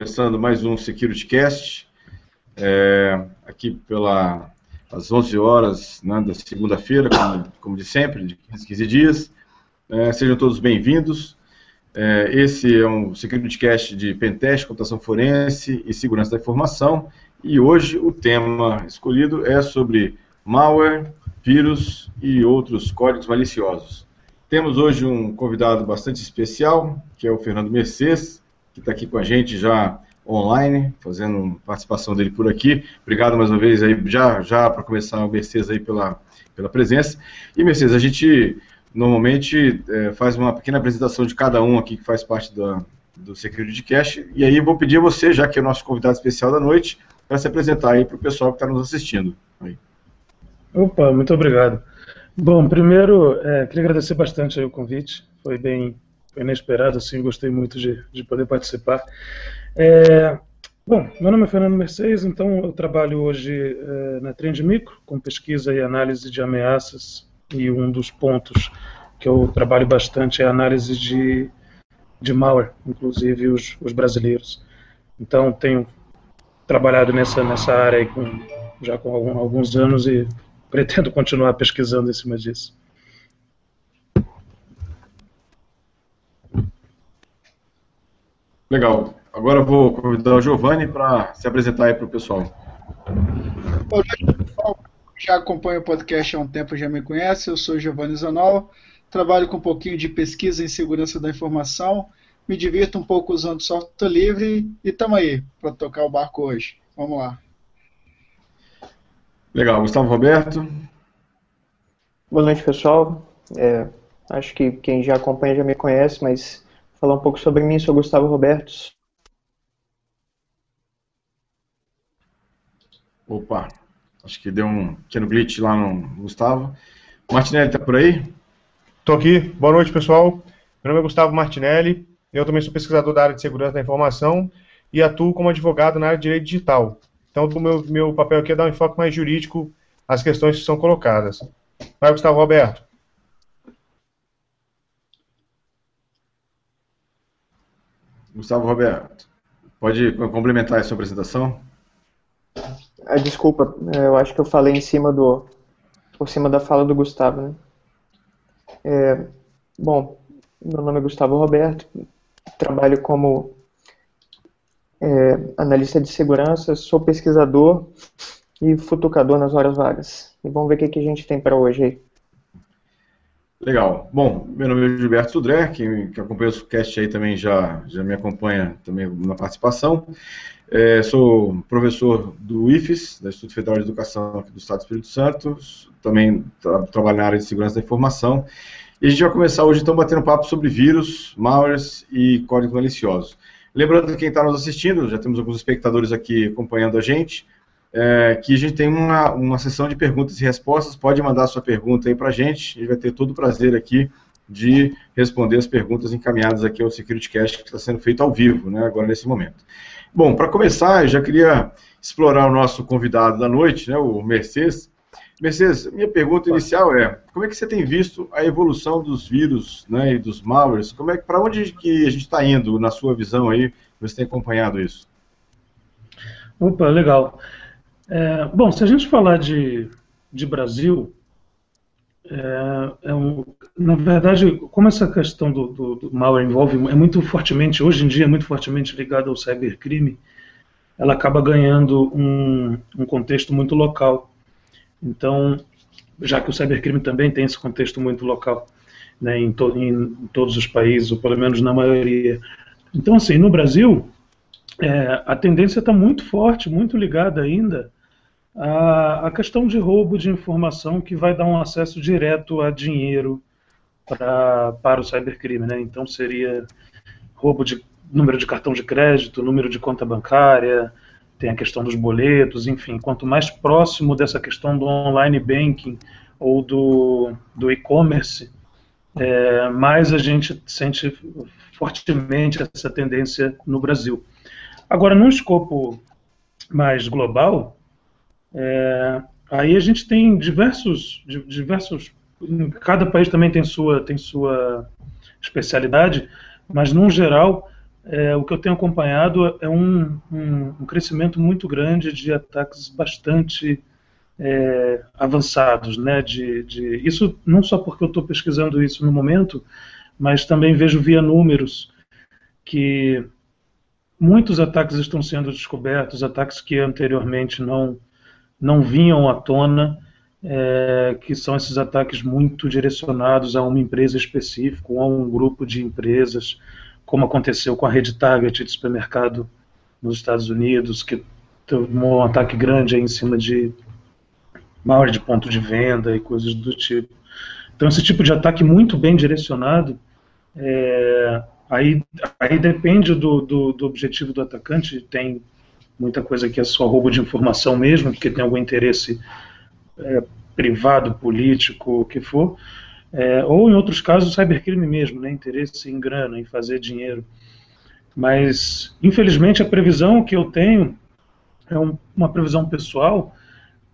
começando mais um SecurityCast, é, aqui pela, às 11 horas né, da segunda-feira, como, como, de sempre, de 15, 15 dias. É, sejam todos bem-vindos. É, esse é um SecurityCast de Pentest, computação forense e segurança da informação. E hoje o tema escolhido é sobre malware, vírus e outros códigos maliciosos. Temos hoje um convidado bastante especial, que é o Fernando Mercedes, que está aqui com a gente já online, fazendo participação dele por aqui. Obrigado mais uma vez aí, já, já para começar o Mercedes aí pela, pela presença. E Mercedes, a gente normalmente é, faz uma pequena apresentação de cada um aqui que faz parte da, do Security Cash, e aí vou pedir a você, já que é o nosso convidado especial da noite, para se apresentar aí para o pessoal que está nos assistindo. Aí. Opa, muito obrigado. Bom, primeiro, é, queria agradecer bastante o convite, foi bem foi inesperado, assim, gostei muito de, de poder participar. É, bom, meu nome é Fernando Mercedes, então eu trabalho hoje é, na Trend Micro, com pesquisa e análise de ameaças, e um dos pontos que eu trabalho bastante é a análise de, de malware, inclusive os, os brasileiros. Então, tenho trabalhado nessa, nessa área com, já com alguns anos e pretendo continuar pesquisando em cima disso. Legal. Agora eu vou convidar o Giovanni para se apresentar aí para o pessoal. Boa noite, pessoal. Já acompanho o podcast há um tempo, já me conhece. Eu sou Giovanni Zanol. Trabalho com um pouquinho de pesquisa em segurança da informação. Me divirto um pouco usando software livre e estamos aí para tocar o barco hoje. Vamos lá. Legal, Gustavo Roberto. Boa noite, pessoal. É, acho que quem já acompanha já me conhece, mas falar um pouco sobre mim, sou Gustavo Roberto. Opa, acho que deu um pequeno glitch lá no Gustavo. Martinelli, tá por aí? Tô aqui. Boa noite, pessoal. Meu nome é Gustavo Martinelli. Eu também sou pesquisador da área de segurança da informação e atuo como advogado na área de direito digital. Então, o meu, meu papel aqui é dar um enfoque mais jurídico às questões que são colocadas. Vai, Gustavo Roberto. Gustavo Roberto, pode complementar a sua apresentação? Ah, desculpa, eu acho que eu falei em cima do, por cima da fala do Gustavo, né? É, bom, meu nome é Gustavo Roberto, trabalho como é, analista de segurança, sou pesquisador e futucador nas horas vagas. E vamos ver o que, que a gente tem para hoje aí. Legal. Bom, meu nome é Gilberto Sudré, que, que acompanha o cast aí também já, já me acompanha também na participação. É, sou professor do IFES, da Instituto Federal de Educação aqui do Estado do Espírito Santo, também tra trabalho na área de segurança da informação. E a gente vai começar hoje então batendo papo sobre vírus, malwares e códigos maliciosos. Lembrando que quem está nos assistindo, já temos alguns espectadores aqui acompanhando a gente, é, que a gente tem uma, uma sessão de perguntas e respostas, pode mandar sua pergunta aí para a gente, a gente vai ter todo o prazer aqui de responder as perguntas encaminhadas aqui ao SecurityCast que está sendo feito ao vivo, né, agora nesse momento. Bom, para começar, eu já queria explorar o nosso convidado da noite, né, o Mercedes. Mercedes, minha pergunta inicial é, como é que você tem visto a evolução dos vírus né, e dos malwares? Como é, para onde que a gente está indo, na sua visão aí, você tem acompanhado isso? Opa, legal. É, bom, se a gente falar de, de Brasil, é, é um, na verdade, como essa questão do, do, do malware envolve, é muito fortemente, hoje em dia, é muito fortemente ligada ao cybercrime, ela acaba ganhando um, um contexto muito local. Então, já que o cybercrime também tem esse contexto muito local, né, em, to, em, todos os países, ou pelo menos na maioria. Então, assim, no Brasil, é, a tendência está muito forte, muito ligada ainda à, questão de roubo de informação que vai dar um acesso direto a dinheiro pra, para o cybercrime. Né? Então, seria roubo de número de cartão de crédito, número de conta bancária, tem a questão dos boletos, enfim, quanto mais próximo dessa questão do online banking ou do, do e-commerce, é, mais a gente sente fortemente essa tendência no Brasil. Agora, num escopo mais global, é, aí a gente tem diversos, diversos, cada país também tem sua, tem sua especialidade, mas, num geral, é, o que eu tenho acompanhado é um, um, um crescimento muito grande de ataques bastante é, avançados, né? De, de, isso não só porque eu estou pesquisando isso no momento, mas também vejo via números que muitos ataques estão sendo descobertos, ataques que anteriormente não não vinham à tona, é, que são esses ataques muito direcionados a uma empresa específica, ou a um grupo de empresas, como aconteceu com a rede Target de supermercado nos Estados Unidos, que tomou um ataque grande em cima de maior de ponto de venda e coisas do tipo. Então, esse tipo de ataque muito bem direcionado, é, aí, aí depende do, do, do, objetivo do atacante, tem muita coisa que é só roubo de informação mesmo, porque tem algum interesse é, privado, político, o que for, é, ou em outros casos cybercrime mesmo, né, interesse em grana, em fazer dinheiro. Mas, infelizmente, a previsão que eu tenho é um, uma previsão pessoal,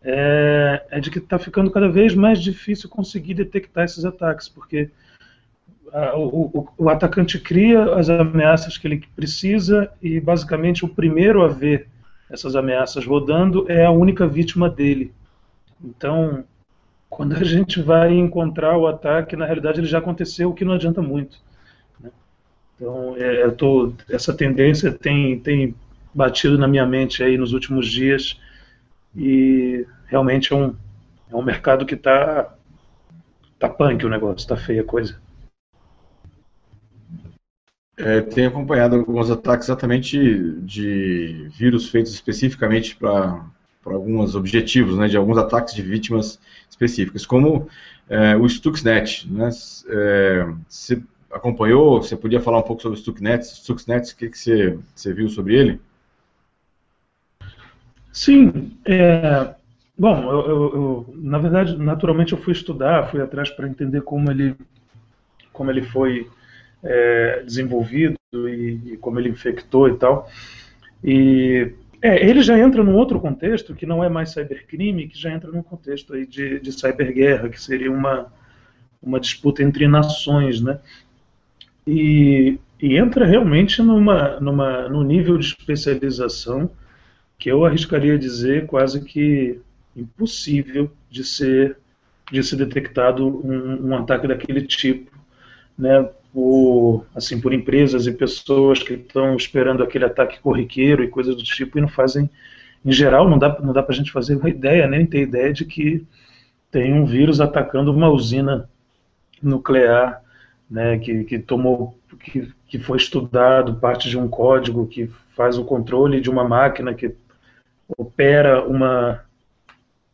é, é de que está ficando cada vez mais difícil conseguir detectar esses ataques, porque a, o, o, atacante cria as ameaças que ele precisa e basicamente o primeiro a ver essas ameaças rodando é a única vítima dele. Então, quando a gente vai encontrar o ataque, na realidade ele já aconteceu, o que não adianta muito. Né? Então, é, tô, essa tendência tem, tem batido na minha mente aí nos últimos dias e realmente é um, é um mercado que está tá punk o negócio, está feia a coisa. É, tenho acompanhado alguns ataques exatamente de vírus feitos especificamente para alguns objetivos, né, de alguns ataques de vítimas específicas, como é, o Stuxnet. Né, é, você acompanhou? Você podia falar um pouco sobre o Stuxnet? Stuxnet, o que, que você, você viu sobre ele? Sim, é, Bom, eu, eu, eu, na verdade, naturalmente eu fui estudar, fui atrás para entender como ele, como ele foi é, desenvolvido e, e, como ele infectou e tal. E é, ele já entra num outro contexto que não é mais cybercrime, que já entra num contexto aí de, de cyberguerra, que seria uma, uma disputa entre nações, né? E, e entra realmente numa, numa, num nível de especialização que eu arriscaria dizer quase que impossível de ser de ser detectado um, um ataque daquele tipo, né? Por, assim, por empresas e pessoas que estão esperando aquele ataque corriqueiro e coisas do tipo e não fazem, em geral, não dá, não dá para a gente fazer uma ideia, nem ter ideia de que tem um vírus atacando uma usina nuclear, né, que, que tomou, que, que foi estudado parte de um código que faz o controle de uma máquina que opera uma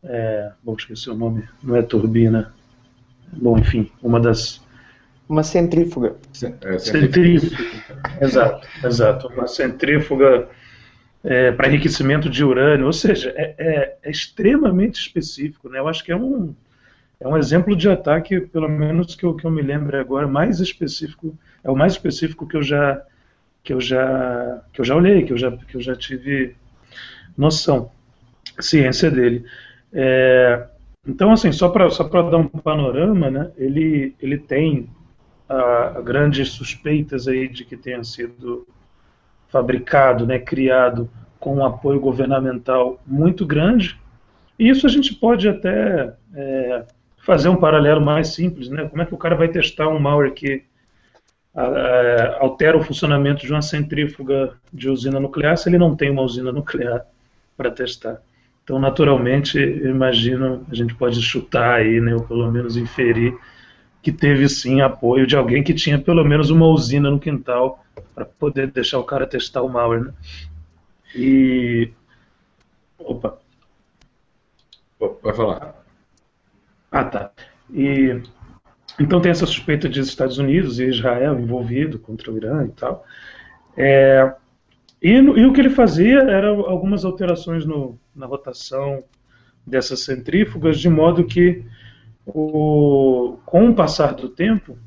é, bom, esqueci o nome, não é turbina. Bom, enfim, uma das. Uma centrífuga. É, centrífuga. exato, exato. Uma centrífuga é, para enriquecimento de urânio, ou seja, é, é, é, extremamente específico. Né? Eu acho que é um, é um exemplo de ataque, pelo menos que eu, que eu me lembro agora, mais específico, é o mais específico que eu já que eu já que eu já olhei, que eu já que eu já tive noção, ciência dele. É, então, assim, só para só dar um panorama, né, ele, ele tem a, a grandes suspeitas aí de que tenha sido fabricado, né, criado com um apoio governamental muito grande. E isso a gente pode até é, fazer um paralelo mais simples, né? Como é que o cara vai testar um malware que a, altera o funcionamento de uma centrífuga de usina nuclear se ele não tem uma usina nuclear para testar? Então, naturalmente, imagino, a gente pode chutar aí, né, ou pelo menos inferir, que teve sim apoio de alguém que tinha pelo menos uma usina no quintal para poder deixar o cara testar o malware. Né? E. Opa. Vai falar. Ah, tá. E. Então tem essa suspeita de Estados Unidos e Israel envolvido contra o Irã e tal. É, e, e, o que ele fazia era algumas alterações no, na rotação dessas centrífugas, de modo que, o, com o passar do tempo,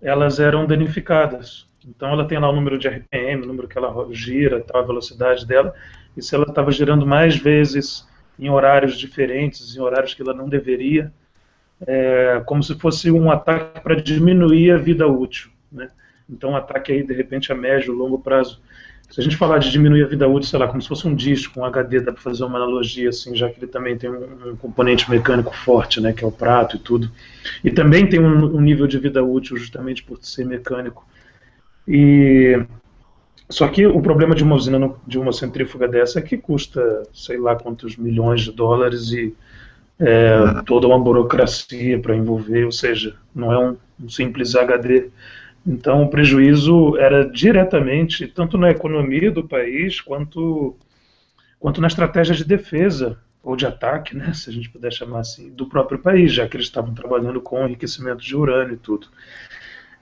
elas eram danificadas. Então ela tem lá o número de RPM, o número que ela gira, tal, a velocidade dela, e se ela estava girando mais vezes em horários diferentes, em horários que ela não deveria, é, como se fosse um ataque para diminuir a vida útil. Né? Então, um ataque aí, de repente, a médio, longo prazo. Se a gente falar de diminuir a vida útil, sei lá, como se fosse um disco, um HD, dá para fazer uma analogia, assim, já que ele também tem um, um, componente mecânico forte, né, que é o prato e tudo. E também tem um, um nível de vida útil justamente por ser mecânico. E só que o problema de uma usina, de uma centrífuga dessa é que custa, sei lá quantos milhões de dólares e é, toda uma burocracia para envolver, ou seja, não é um, um, simples HD. Então o prejuízo era diretamente, tanto na economia do país, quanto, quanto na estratégia de defesa, ou de ataque, né, se a gente puder chamar assim, do próprio país, já que eles estavam trabalhando com enriquecimento de urânio e tudo.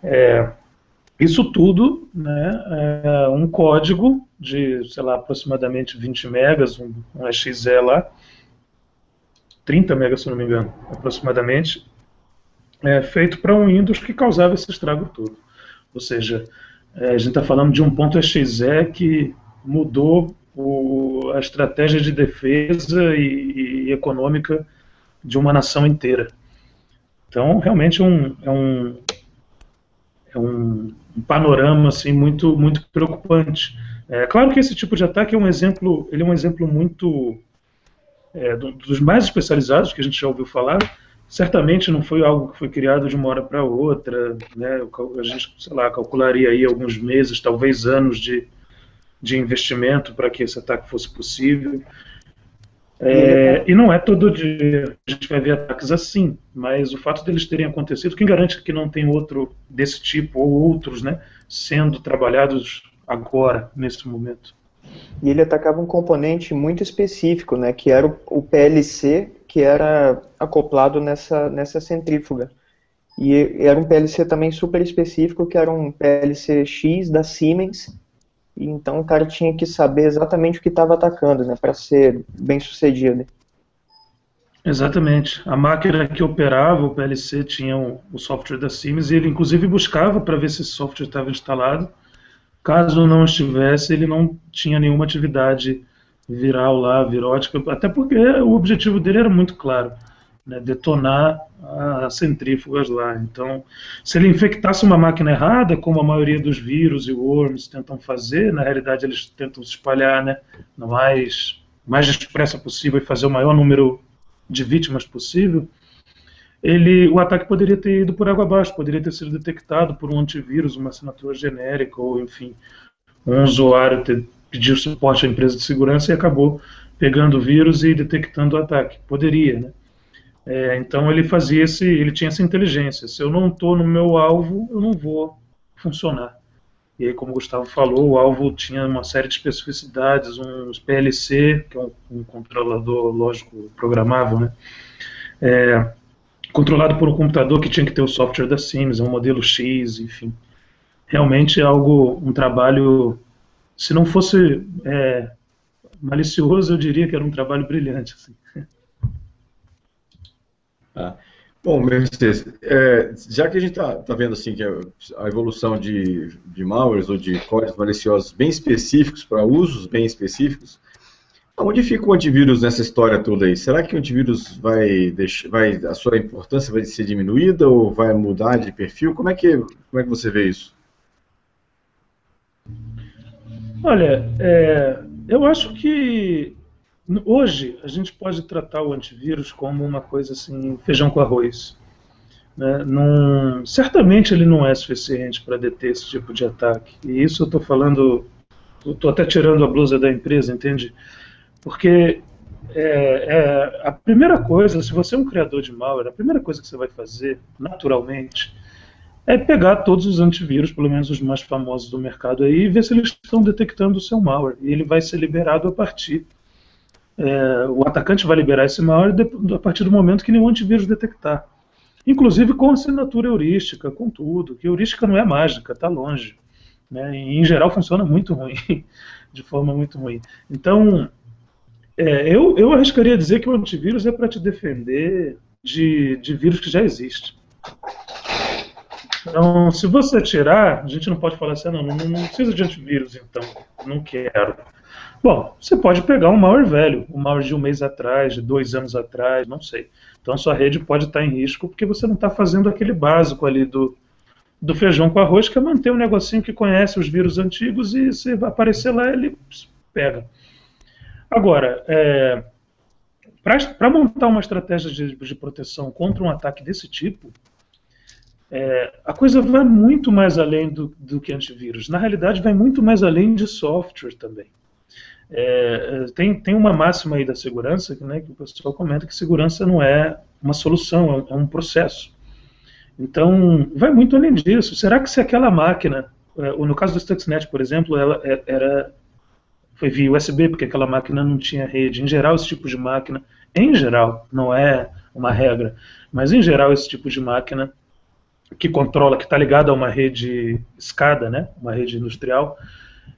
É, isso tudo, né, é um código de, sei lá, aproximadamente 20 megas, um, um EXE lá, 30 megas, se não me engano, aproximadamente, é, feito para um Windows que causava esse estrago todo. Ou seja, é, a gente está falando de um ponto EXE que mudou o, a estratégia de defesa e, e, econômica de uma nação inteira. Então, realmente é um, é um, é um um panorama assim muito muito preocupante. É claro que esse tipo de ataque é um exemplo, ele é um exemplo muito é, dos mais especializados que a gente já ouviu falar. Certamente não foi algo que foi criado de uma hora para outra, né? A gente, sei lá, calcularia aí alguns meses, talvez anos de, de investimento para que esse ataque fosse possível. É, e não é todo dia a gente vai ver ataques assim, mas o fato deles terem acontecido, quem garante que não tem outro desse tipo ou outros, né, sendo trabalhados agora, nesse momento? E ele atacava um componente muito específico, né, que era o PLC, que era acoplado nessa, nessa centrífuga. E era um PLC também super específico, que era um PLC X da Siemens, e então o cara tinha que saber exatamente o que estava atacando, né, para ser bem sucedido. Exatamente. A máquina que operava o PLC tinha o, o software da Siemens e ele inclusive buscava para ver se esse software estava instalado. Caso não estivesse, ele não tinha nenhuma atividade viral lá, virótica, até porque o objetivo dele era muito claro né, detonar as centrífugas lá. Então, se ele infectasse uma máquina errada, como a maioria dos vírus e worms tentam fazer, na realidade eles tentam se espalhar né, no mais, mais expressa possível e fazer o maior número de vítimas possível, ele, o ataque poderia ter ido por água abaixo, poderia ter sido detectado por um antivírus, uma assinatura genérica, ou enfim, um usuário ter pedido suporte à empresa de segurança e acabou pegando o vírus e detectando o ataque. Poderia, né? É, então ele fazia esse, ele tinha essa inteligência. Se eu não estou no meu alvo, eu não vou funcionar. E aí, como o Gustavo falou, o alvo tinha uma série de especificidades, uns PLC, que é um, um controlador lógico programável, né? É, controlado por um computador que tinha que ter o software da Siemens, um modelo X, enfim. Realmente é algo, um trabalho, se não fosse é, malicioso, eu diria que era um trabalho brilhante. Assim. Tá? Bom, Mercedes, é, já que a gente está tá vendo assim que a, a evolução de, de malwares ou de códigos maliciosos bem específicos para usos bem específicos, onde fica o antivírus nessa história toda aí? Será que o antivírus vai, deixar, vai a sua importância vai ser diminuída ou vai mudar de perfil? Como é que, como é que você vê isso? Olha, é, eu acho que Hoje, a gente pode tratar o antivírus como uma coisa assim, feijão com arroz. Né? Num, certamente ele não é suficiente para deter esse tipo de ataque. E isso eu estou falando, estou até tirando a blusa da empresa, entende? Porque é, é, a primeira coisa, se você é um criador de malware, a primeira coisa que você vai fazer, naturalmente, é pegar todos os antivírus, pelo menos os mais famosos do mercado aí, e ver se eles estão detectando o seu malware. E ele vai ser liberado a partir é, o atacante vai liberar esse malware a partir do momento que nenhum antivírus detectar. Inclusive com assinatura heurística, com tudo. Que heurística não é mágica, está longe. Né? E, em geral funciona muito ruim, de forma muito ruim. Então, é, eu, eu arriscaria dizer que o antivírus é para te defender de, de vírus que já existe. Então, se você tirar, a gente não pode falar assim, não, não, não precisa de antivírus, então, não quero. Bom, você pode pegar um malware velho, um malware de um mês atrás, de dois anos atrás, não sei. Então a sua rede pode estar em risco porque você não está fazendo aquele básico ali do, do feijão com arroz, que é manter um negocinho que conhece os vírus antigos e se aparecer lá, ele pega. Agora, é, para montar uma estratégia de, de, proteção contra um ataque desse tipo, é, a coisa vai muito mais além do, do, que antivírus. Na realidade, vai muito mais além de software também. É, tem, tem uma máxima aí da segurança né, que o pessoal comenta que segurança não é uma solução, é um processo. Então, vai muito além disso. Será que se aquela máquina, é, no caso do Stuxnet, por exemplo, ela é, era foi via USB, porque aquela máquina não tinha rede. Em geral, esse tipo de máquina, em geral, não é uma regra, mas em geral, esse tipo de máquina que controla, que está ligada a uma rede SCADA, né, uma rede industrial,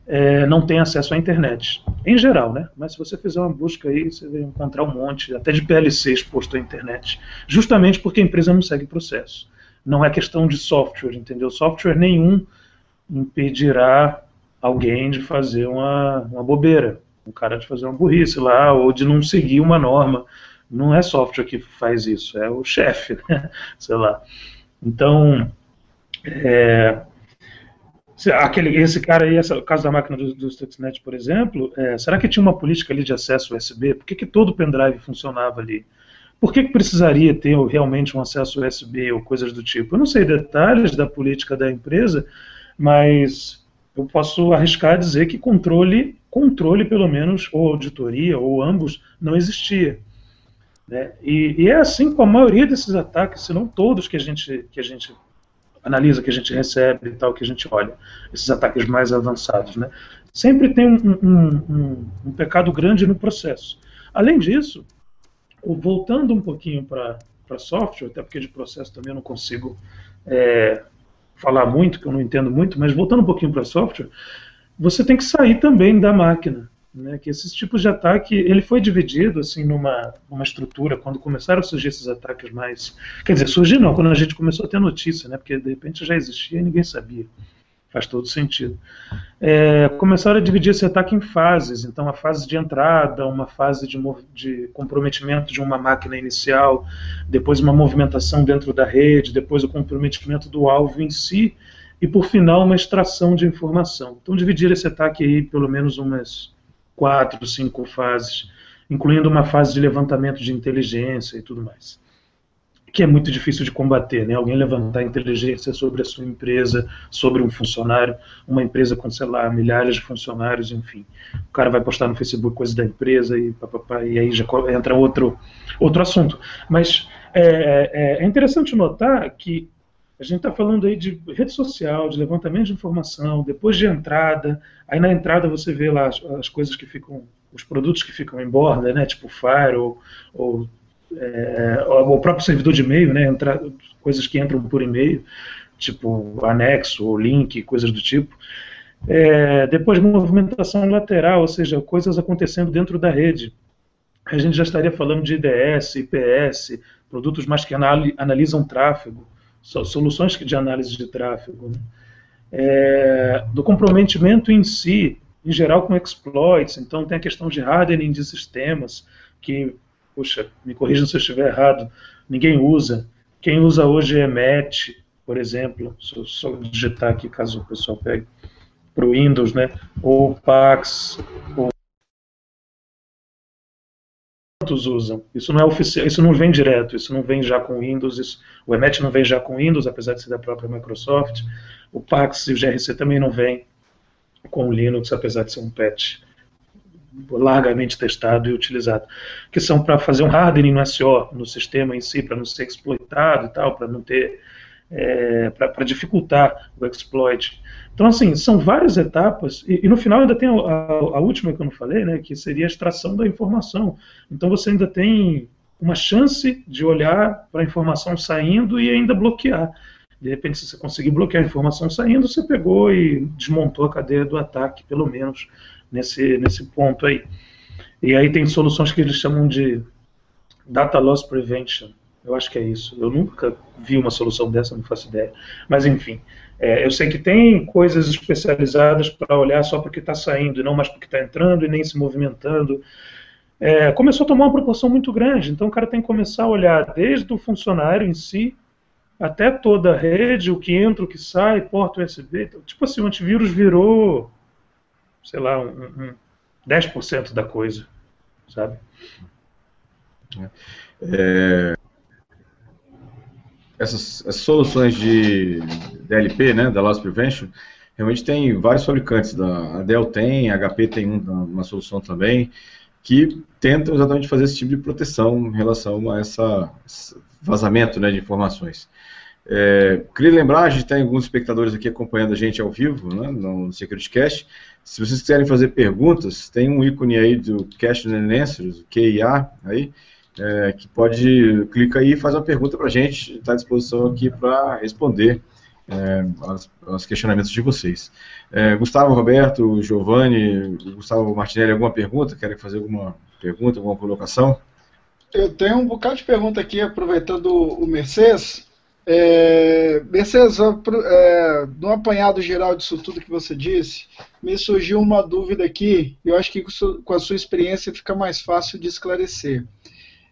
é, não tem acesso à internet. Em geral, né? Mas se você fizer uma busca aí, você vai encontrar um monte, até de PLC exposto à internet. Justamente porque a empresa não segue processo não é questão de software, entendeu? Software nenhum impedirá alguém de fazer uma, uma bobeira, um cara de fazer uma burrice lá, ou de não seguir uma norma. Não é software que faz isso, é o chefe, né? sei lá. Então, é, aquele, esse cara aí, esse, o caso da máquina do, do Stuxnet, por exemplo, é, será que tinha uma política ali de acesso USB? Por que, que todo pendrive funcionava ali? Por que, que precisaria ter realmente um acesso USB ou coisas do tipo? Eu não sei detalhes da política da empresa, mas eu posso arriscar dizer que controle, controle pelo menos, ou auditoria, ou ambos, não existia. Né? E, e, é assim com a maioria desses ataques, se não todos que a gente, que a gente analisa, que a gente recebe e tal, que a gente olha, esses ataques mais avançados. Né? Sempre tem um, um, um, um pecado grande no processo. Além disso, voltando um pouquinho para software, até porque de processo também eu não consigo é, falar muito, que eu não entendo muito, mas voltando um pouquinho para software, você tem que sair também da máquina. Né, que esses tipos de ataque, ele foi dividido assim numa, numa estrutura, quando começaram a surgir esses ataques mais... Quer dizer, surgir não, quando a gente começou a ter notícia, né, porque de repente já existia e ninguém sabia. Faz todo sentido. É, começaram a dividir esse ataque em fases. Então, a fase de entrada, uma fase de, de, comprometimento de uma máquina inicial, depois uma movimentação dentro da rede, depois o comprometimento do alvo em si, e por final uma extração de informação. Então, dividir esse ataque aí pelo menos umas quatro, cinco fases, incluindo uma fase de levantamento de inteligência e tudo mais que é muito difícil de combater, né? Alguém levantar inteligência sobre a sua empresa, sobre um funcionário, uma empresa com, sei lá, milhares de funcionários, enfim. O cara vai postar no Facebook coisas da empresa e, papapá, e aí já entra outro, outro assunto. Mas é, é, é interessante notar que a gente está falando aí de rede social, de levantamento de informação, depois de entrada, aí na entrada você vê lá as, as coisas que ficam, os produtos que ficam em borda, né, tipo Fire ou, ou é, o próprio servidor de e-mail, né, entra, coisas que entram por e-mail, tipo anexo ou link, coisas do tipo. É, depois, movimentação lateral, ou seja, coisas acontecendo dentro da rede. A gente já estaria falando de IDS, IPS, produtos mais que analisam tráfego, soluções de análise de tráfego. Né? É, do comprometimento em si, em geral com exploits, então tem a questão de hardening de sistemas, que puxa, me corrijam se eu estiver errado, ninguém usa. Quem usa hoje é MET, por exemplo, só, só digitar aqui caso o pessoal pegue, para o Windows, né? ou Pax, ou usam. Isso não é oficial, isso não vem direto, isso não vem já com Windows, isso, o EMET não vem já com Windows, apesar de ser da própria Microsoft. O Pax e o GRC também não vem com o Linux, apesar de ser um patch largamente testado e utilizado, que são para fazer um hardening no SO, no sistema em si, para não ser exploitado e tal, para não ter, é, para dificultar o exploit. Então, assim, são várias etapas, e, e no final ainda tem a, a, última que eu não falei, né, que seria a extração da informação. Então, você ainda tem uma chance de olhar para a informação saindo e ainda bloquear. De repente, se você conseguir bloquear a informação saindo, você pegou e desmontou a cadeia do ataque, pelo menos nesse, nesse ponto aí. E aí tem soluções que eles chamam de Data Loss Prevention. Eu acho que é isso. Eu nunca vi uma solução dessa, não faço ideia. Mas enfim, é, eu sei que tem coisas especializadas para olhar só porque está saindo, e não mais porque está entrando e nem se movimentando. É, começou a tomar uma proporção muito grande. Então o cara tem que começar a olhar desde o funcionário em si, até toda a rede, o que entra, o que sai, porta USB. Então, tipo assim, o antivírus virou, sei lá, um, um 10% da coisa, sabe? É, essas, essas, soluções de DLP, né, da Loss Prevention, realmente tem vários fabricantes. Da, a Dell tem, a HP tem uma solução também, que tentam exatamente fazer esse tipo de proteção em relação a essa, esse vazamento né, de informações. É, queria lembrar, a gente tem alguns espectadores aqui acompanhando a gente ao vivo né, no SecurityCast. Se vocês quiserem fazer perguntas, tem um ícone aí do Question and Answers, QIA, aí, é, que pode, clica aí e faz uma pergunta para a gente, está à disposição aqui para responder é, aos, questionamentos de vocês. É, Gustavo, Roberto, Giovanni, Gustavo Martinelli, alguma pergunta? Querem fazer alguma pergunta, alguma colocação? Eu tenho um bocado de pergunta aqui, aproveitando o Mercedes. É, Mercedes, é, no apanhado geral disso tudo que você disse, me surgiu uma dúvida aqui, eu acho que com a sua experiência fica mais fácil de esclarecer.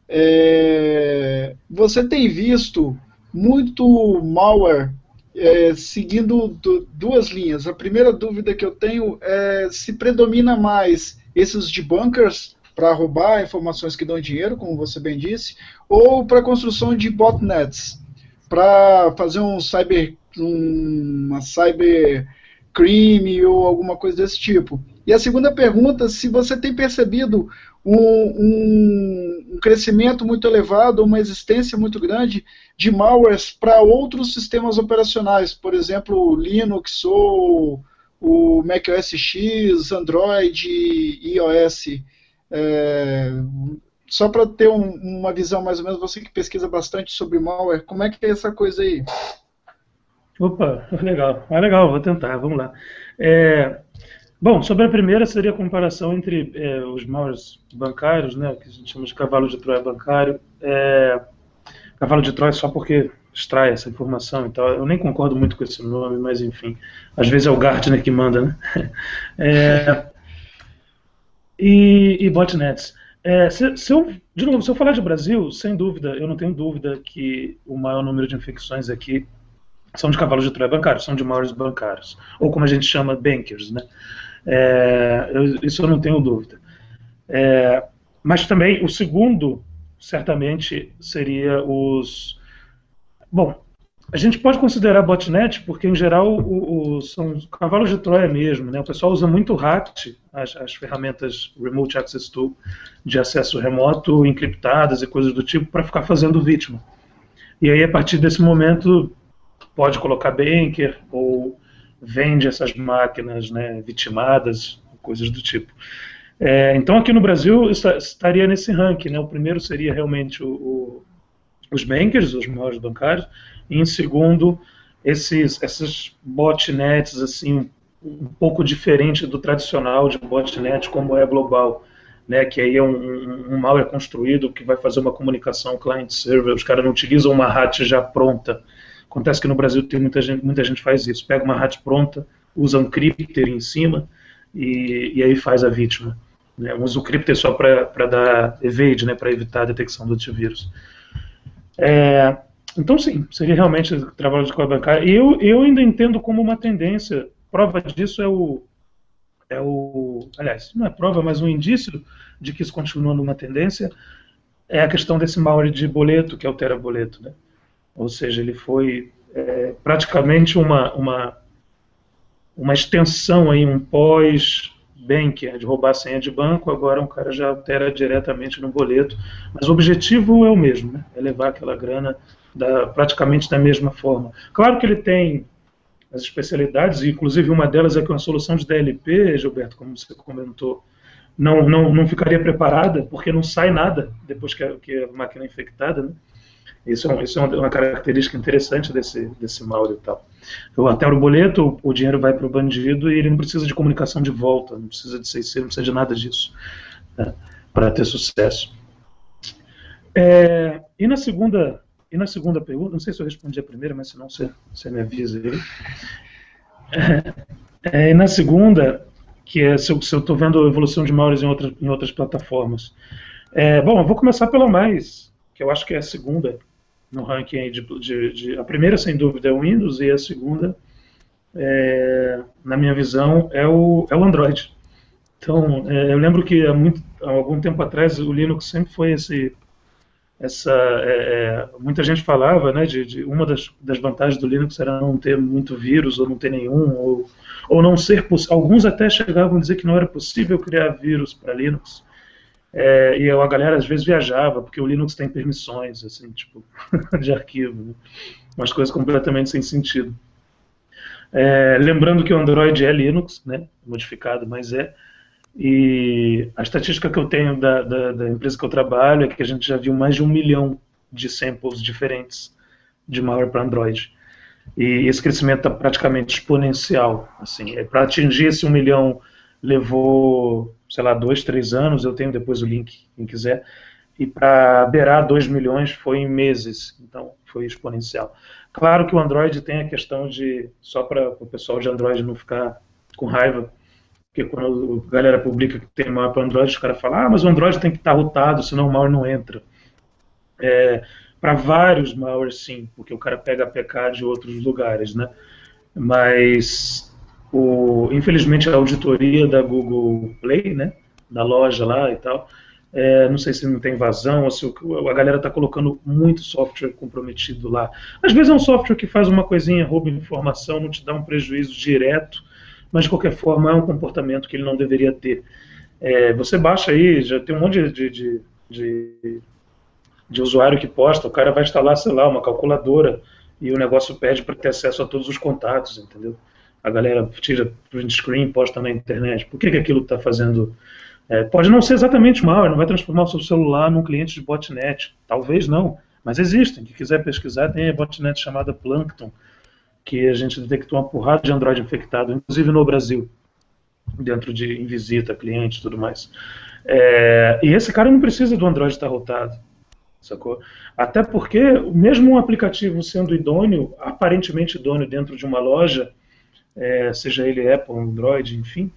É, você tem visto muito malware é, seguindo duas linhas. A primeira dúvida que eu tenho é se predomina mais esses debunkers para roubar informações que dão dinheiro, como você bem disse, ou para construção de botnets para fazer um cyber, um, uma cyber crime ou alguma coisa desse tipo. E a segunda pergunta, se você tem percebido um, um, crescimento muito elevado, uma existência muito grande de malwares para outros sistemas operacionais, por exemplo, Linux ou o Mac OS X, Android, iOS. É, só para ter um, uma visão mais ou menos, você que pesquisa bastante sobre malware, como é que é essa coisa aí? Opa, legal. Ah, legal, vou tentar, vamos lá. É, bom, sobre a primeira seria a comparação entre é, os malwares bancários, né, que a gente chama de cavalo de Troia bancário. É, cavalo de Troia só porque extrai essa informação e tal. Eu nem concordo muito com esse nome, mas enfim. Às vezes é o Gartner que manda, né? É, e, e botnets. É, se, se, eu, de novo, se eu falar de Brasil, sem dúvida, eu não tenho dúvida que o maior número de infecções aqui são de cavalos de Troia bancários, são de maiores bancários, ou como a gente chama, bankers, né? É, eu, isso eu não tenho dúvida. É, mas também o segundo, certamente, seria os. Bom, a gente pode considerar botnet porque, em geral, o, o, são cavalos de Troia mesmo. Né? O pessoal usa muito RAT, as, as, ferramentas Remote Access Tool de acesso remoto, encriptadas e coisas do tipo, para ficar fazendo vítima. E aí, a partir desse momento, pode colocar banker ou vende essas máquinas né, vitimadas, coisas do tipo. É, então, aqui no Brasil, estaria nesse ranking. Né? O primeiro seria realmente o, o, os bankers, os maiores bancários e em segundo, esses, esses botnets assim, um pouco diferente do tradicional de botnet como é global. Né, que aí é um, um, malware construído que vai fazer uma comunicação client-server, os caras não utilizam uma RAT já pronta. Acontece que no Brasil tem muita gente, muita gente faz isso, pega uma RAT pronta, usa um crypter em cima e, e aí faz a vítima. Né, usa o crypter só para dar evade, né, para evitar a detecção do antivírus. É, então, sim, seria realmente trabalho de escola bancária. E eu, eu ainda entendo como uma tendência. Prova disso é o, é o. Aliás, não é prova, mas um indício de que isso continua numa tendência é a questão desse malware de boleto que altera boleto. Né? Ou seja, ele foi é, praticamente uma, uma, uma extensão, aí, um pós bem que é de roubar a senha de banco, agora um cara já altera diretamente no boleto. Mas o objetivo é o mesmo, né? é levar aquela grana da, praticamente da mesma forma. Claro que ele tem as especialidades, inclusive uma delas é que uma solução de DLP, Gilberto, como você comentou, não, não, não ficaria preparada, porque não sai nada depois que a, que a máquina é infectada. Né? Isso, é, isso é uma característica interessante desse, desse malware e tal. Eu altero o boleto, o dinheiro vai para o bandido e ele não precisa de comunicação de volta, não precisa de CIC, não precisa de nada disso né, para ter sucesso. É, e na segunda e na segunda pergunta, não sei se eu respondi a primeira, mas se não, você, você me avisa aí. É, e na segunda, que é se eu estou vendo a evolução de malwares em, outras em outras plataformas. É, bom, eu vou começar pela mais, que eu acho que é a segunda, no ranking de, de, de, a primeira sem dúvida é o Windows e a segunda, é, na minha visão, é o, é o Android. Então, é, eu lembro que há, muito, há algum tempo atrás o Linux sempre foi esse essa é, é, muita gente falava né de, de, uma das, das vantagens do Linux era não ter muito vírus ou não ter nenhum ou, ou não ser alguns até chegavam a dizer que não era possível criar vírus para Linux é, e a galera às vezes viajava porque o Linux tem permissões assim tipo de arquivo né? umas coisas completamente sem sentido é, lembrando que o Android é Linux né modificado mas é e a estatística que eu tenho da, da, da, empresa que eu trabalho é que a gente já viu mais de um milhão de samples diferentes de malware para Android. E esse crescimento está praticamente exponencial. Assim, é, para atingir esse um milhão levou, sei lá, dois, três anos. Eu tenho depois o link, quem quiser. E para beirar 2 milhões foi em meses, então foi exponencial. Claro que o Android tem a questão de, só para o pessoal de Android não ficar com raiva, porque quando a galera publica que tem malware para Android, os caras falam, ah, mas o Android tem que estar rotado, senão o malware não entra. É, para vários malwares, sim, porque o cara pega APK de outros lugares, né? Mas, o, infelizmente, a auditoria da Google Play, né, da loja lá e tal, é, não sei se não tem vazão ou se a galera está colocando muito software comprometido lá. Às vezes é um software que faz uma coisinha, rouba informação, não te dá um prejuízo direto, mas de qualquer forma é um comportamento que ele não deveria ter. É, você baixa aí, já tem um monte de, de, de, de, usuário que posta, o cara vai instalar, sei lá, uma calculadora e o negócio pede para ter acesso a todos os contatos, entendeu? A galera tira print screen, posta na internet. Por que, que aquilo está fazendo? É, pode não ser exatamente mal, não vai transformar o seu celular num cliente de botnet. Talvez não, mas existem. Quem quiser pesquisar, tem a botnet chamada Plankton, que a gente detectou uma porrada de Android infectado, inclusive no Brasil, dentro de em visita, cliente e tudo mais. É, e esse cara não precisa do Android estar rotado, sacou? Até porque, mesmo um aplicativo sendo idôneo, aparentemente idôneo dentro de uma loja, é, seja ele Apple, Android, enfim,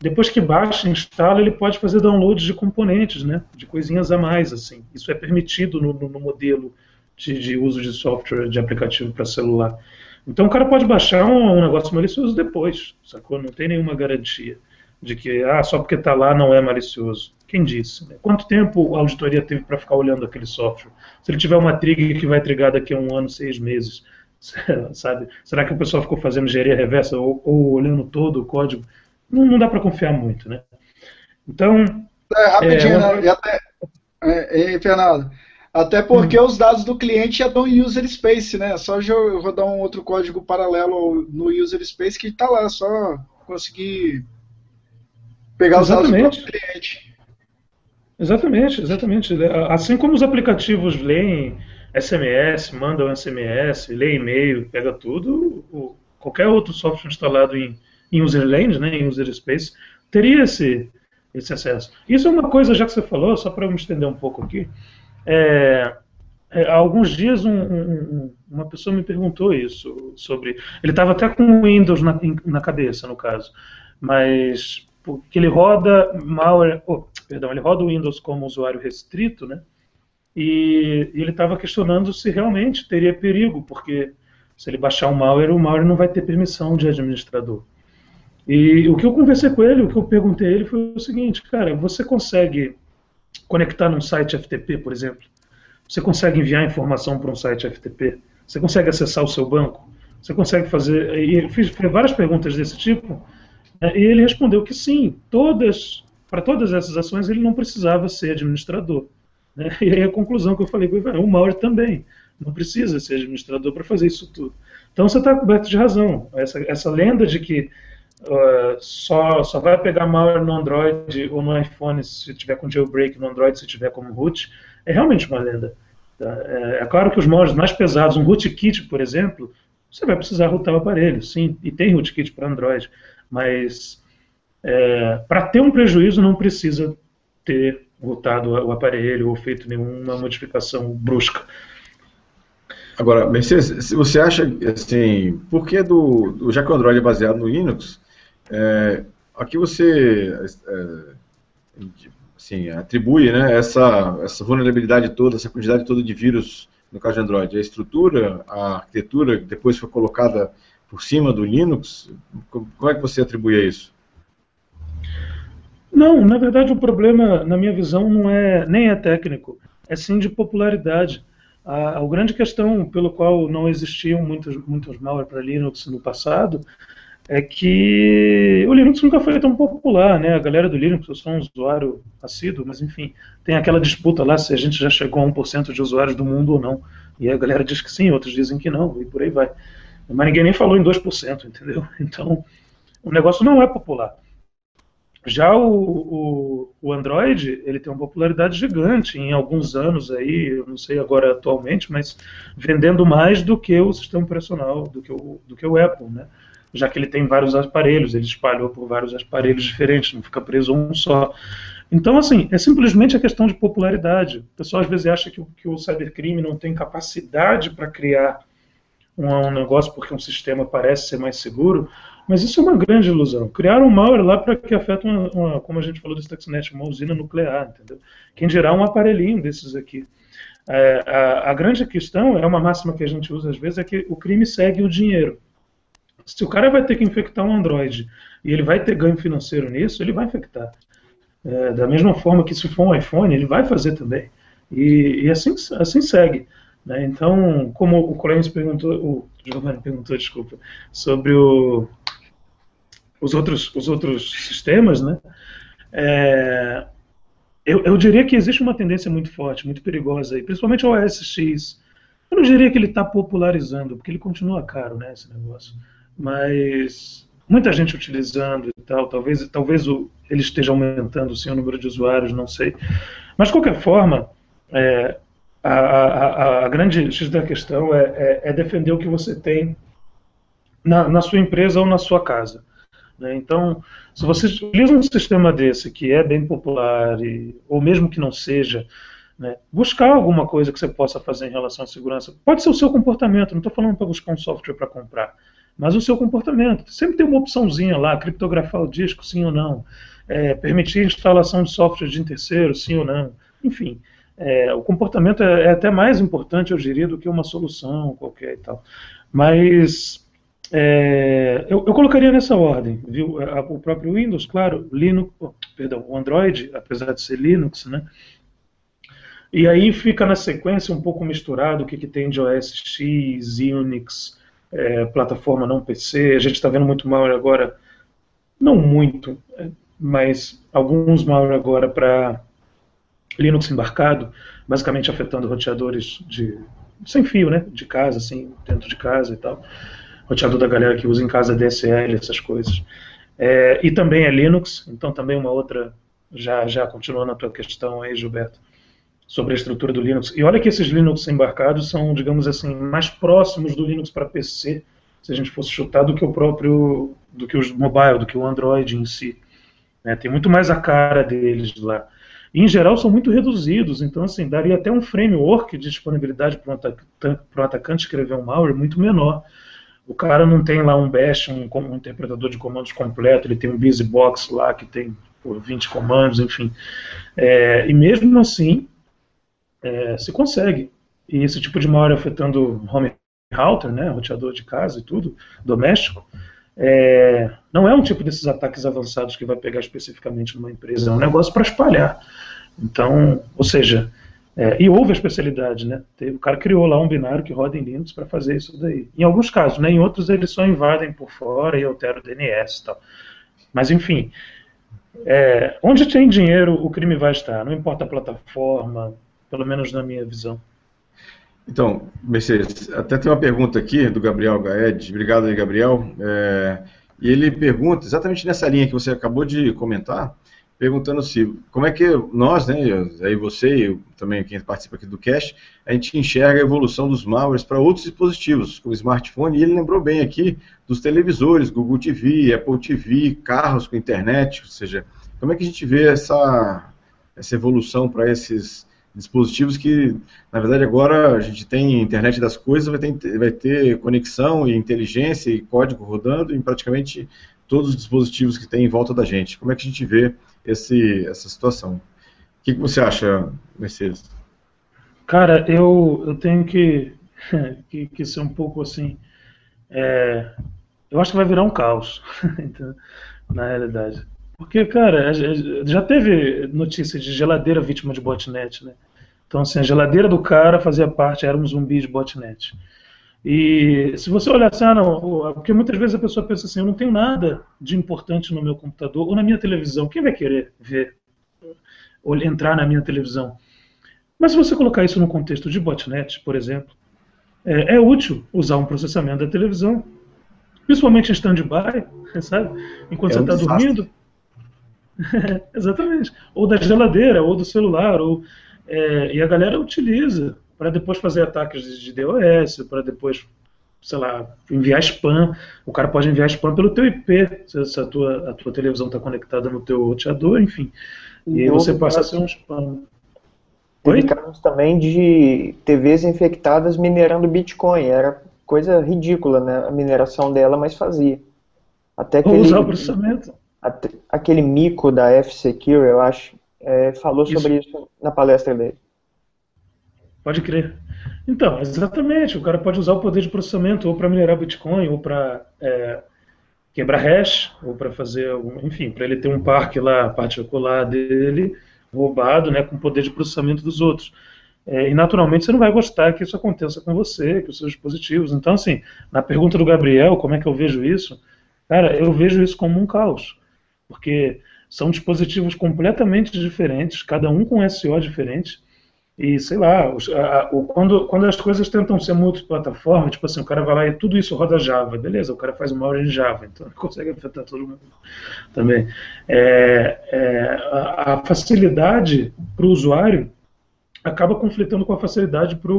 depois que baixa, instala, ele pode fazer download de componentes, né, de coisinhas a mais, assim. Isso é permitido no, no modelo de, de uso de software de aplicativo para celular. Então o cara pode baixar um, um, negócio malicioso depois, sacou? Não tem nenhuma garantia de que ah, só porque está lá não é malicioso. Quem disse? Né? Quanto tempo a auditoria teve para ficar olhando aquele software? Se ele tiver uma trigger que vai trigar daqui a um ano, seis meses, sabe? Será que o pessoal ficou fazendo engenharia reversa ou, ou olhando todo o código? Não, não, dá para confiar muito, né? Então. É, rapidinho, é, uma... né? até, é, Fernando, até porque hum. os dados do cliente já dão user space, né? Só eu rodar um outro código paralelo no user space que está lá, é só conseguir pegar exatamente. os dados do cliente. Exatamente, exatamente. Assim como os aplicativos leem SMS, mandam SMS, leem e-mail, pega tudo, o, qualquer outro software instalado em, em user lanes, né, em user space, teria esse, esse acesso. Isso é uma coisa, já que você falou, só para eu me estender um pouco aqui, é, é, há alguns dias um, um, uma pessoa me perguntou isso sobre. Ele estava até com o Windows na, na, cabeça, no caso, mas porque ele roda malware, oh, perdão, ele roda o Windows como usuário restrito, né? E, ele estava questionando se realmente teria perigo, porque se ele baixar um malware, o malware não vai ter permissão de administrador. E o que eu conversei com ele, o que eu perguntei a ele foi o seguinte, cara, você consegue conectar num site FTP, por exemplo. Você consegue enviar informação para um site FTP. Você consegue acessar o seu banco. Você consegue fazer. E eu fiz várias perguntas desse tipo. Né, e ele respondeu que sim, todas, para todas essas ações ele não precisava ser administrador. Né? E aí a conclusão que eu falei, o Maurer também não precisa ser administrador para fazer isso tudo. Então você está coberto de razão. Essa, essa lenda de que Uh, só, só vai pegar malware no Android ou no iPhone se tiver com jailbreak, no Android se tiver como root, é realmente uma lenda. Tá? É, é, claro que os malwares mais pesados, um rootkit, por exemplo, você vai precisar rootar o aparelho, sim, e tem rootkit para Android, mas é, para ter um prejuízo não precisa ter rootado o aparelho ou feito nenhuma modificação brusca. Agora, Mercedes, você acha, assim, por que do, do já que o Android é baseado no Linux, é, aqui você é, assim, atribui né, essa, essa vulnerabilidade toda, essa quantidade toda de vírus no caso de Android? A estrutura, a arquitetura que depois foi colocada por cima do Linux? Como é que você atribui a isso? Não, na verdade o problema, na minha visão, não é nem é técnico, é sim de popularidade. A, a grande questão pelo qual não existiam muitos, muitos malware para Linux no passado é que o Linux nunca foi tão popular, né? A galera do Linux, eu sou um usuário assíduo, mas enfim, tem aquela disputa lá se a gente já chegou a 1% de usuários do mundo ou não. E a galera diz que sim, outros dizem que não, e por aí vai. Mas ninguém nem falou em 2%, entendeu? Então, o negócio não é popular. Já o, o, o, Android, ele tem uma popularidade gigante em alguns anos aí, eu não sei agora atualmente, mas vendendo mais do que o sistema operacional, do que o, do que o Apple, né? Já que ele tem vários aparelhos, ele espalhou por vários aparelhos diferentes, não fica preso a um só. Então, assim, é simplesmente a questão de popularidade. O pessoal às vezes acha que, que o cybercrime não tem capacidade para criar um, um negócio porque um sistema parece ser mais seguro, mas isso é uma grande ilusão. Criaram um malware lá para que afeta, uma, uma, como a gente falou do Stuxnet, uma usina nuclear, entendeu? Quem dirá um aparelhinho desses aqui. É, a, a, grande questão, é uma máxima que a gente usa às vezes, é que o crime segue o dinheiro. Se o cara vai ter que infectar um Android e ele vai ter ganho financeiro nisso, ele vai infectar. É, da mesma forma que se for um iPhone, ele vai fazer também. E, e assim, assim segue. Né? Então, como o Clemens perguntou, o Giovanni perguntou, desculpa, sobre o, os outros, os outros sistemas, né? É, eu, eu, diria que existe uma tendência muito forte, muito perigosa, aí, principalmente o OS X. Eu não diria que ele está popularizando, porque ele continua caro, né, esse negócio. Mas muita gente utilizando e tal, talvez, talvez o, ele esteja aumentando sim, o número de usuários, não sei. Mas, de qualquer forma, é, a, a, a, grande X da questão é, é, é, defender o que você tem na, na sua empresa ou na sua casa. Né? Então, se você utiliza um sistema desse que é bem popular, e, ou mesmo que não seja, né, buscar alguma coisa que você possa fazer em relação à segurança. Pode ser o seu comportamento, não estou falando para buscar um software para comprar, mas o seu comportamento. Sempre tem uma opçãozinha lá, criptografar o disco, sim ou não, é, permitir a instalação de software de terceiro, sim ou não. Enfim, é, o comportamento é, é, até mais importante, eu diria, do que uma solução qualquer e tal. Mas é, eu, eu, colocaria nessa ordem, viu? O próprio Windows, claro, Linux, oh, perdão, o Android, apesar de ser Linux, né? E aí fica na sequência um pouco misturado o que, que tem de OS X, Unix, é, plataforma não PC. A gente está vendo muito malware agora, não muito, é, mas alguns malware agora para Linux embarcado, basicamente afetando roteadores de sem fio, né? De casa, assim, dentro de casa e tal roteador da galera que usa em casa DSL, essas coisas. É, e também é Linux, então também uma outra, já, já continuando a tua questão aí, Gilberto, sobre a estrutura do Linux. E olha que esses Linux embarcados são, digamos assim, mais próximos do Linux para PC, se a gente fosse chutar, do que o próprio, do que o mobile, do que o Android em si. É, tem muito mais a cara deles lá. E, em geral, são muito reduzidos, então, assim, daria até um framework de disponibilidade para um, atacante escrever um malware muito menor. O cara não tem lá um bash, um, um interpretador de comandos completo, ele tem um busybox lá que tem pô, 20 comandos, enfim. É, e mesmo assim, é, se consegue. E esse tipo de malware afetando home router, né, roteador de casa e tudo, doméstico, é, não é um tipo desses ataques avançados que vai pegar especificamente numa empresa, é um negócio para espalhar. Então, ou seja, é, e houve a especialidade, né? O cara criou lá um binário que roda em Linux para fazer isso daí. Em alguns casos, né? Em outros eles só invadem por fora e alteram o DNS e tal. Mas enfim, é, onde tem dinheiro o crime vai estar. Não importa a plataforma, pelo menos na minha visão. Então, Mercedes, até tem uma pergunta aqui do Gabriel Gaed. Obrigado aí, Gabriel. É, e ele pergunta exatamente nessa linha que você acabou de comentar perguntando se como é que nós, né, aí você e também quem participa aqui do Cash, a gente enxerga a evolução dos malwares para outros dispositivos, como smartphone, e ele lembrou bem aqui dos televisores, Google TV, Apple TV, carros com internet, ou seja, como é que a gente vê essa, essa evolução para esses dispositivos que, na verdade, agora a gente tem internet das coisas, vai ter, vai ter conexão e inteligência e código rodando em praticamente todos os dispositivos que tem em volta da gente. Como é que a gente vê esse, essa situação? O que, que você acha, Mercedes? Cara, eu, eu tenho que, que, que ser um pouco assim. É, eu acho que vai virar um caos, na realidade. Porque, cara, já teve notícia de geladeira vítima de botnet, né? Então, assim, a geladeira do cara fazia parte, era um zumbi de botnet. E se você olhar assim, ah, não, porque muitas vezes a pessoa pensa assim, eu não tenho nada de importante no meu computador ou na minha televisão, quem vai querer ver, ou entrar na minha televisão? Mas se você colocar isso no contexto de botnet, por exemplo, é, é útil usar um processamento da televisão, principalmente em stand-by, sabe? Enquanto é você está dormindo. Exatamente. Ou da geladeira, ou do celular, ou, é, e a galera utiliza para depois fazer ataques de DOS, para depois, sei lá, enviar spam. O cara pode enviar spam pelo teu IP, se a tua, a tua televisão está conectada no teu roteador, enfim. E, e você passa a ser um spam. Teve casos também de TVs infectadas minerando Bitcoin. Era coisa ridícula, né? A mineração dela, mas fazia. Até aquele, usar o processamento. Até, aquele mico da F-Secure, eu acho, é, falou isso. sobre isso na palestra dele. Pode crer. Então, exatamente. O cara pode usar o poder de processamento ou para minerar Bitcoin, ou para é, quebrar hash, ou para fazer, enfim, para ele ter um parque lá particular dele roubado, né, com poder de processamento dos outros. É, e naturalmente você não vai gostar que isso aconteça com você, com os seus dispositivos. Então, assim, na pergunta do Gabriel, como é que eu vejo isso? Cara, eu vejo isso como um caos. Porque são dispositivos completamente diferentes, cada um com SO diferente. E sei lá, os, a, o, quando, quando as coisas tentam ser multiplataforma, tipo assim, o cara vai lá e tudo isso roda Java, beleza, o cara faz uma hora em Java, então consegue afetar todo mundo também. É, é, a, a facilidade para o usuário acaba conflitando com a facilidade para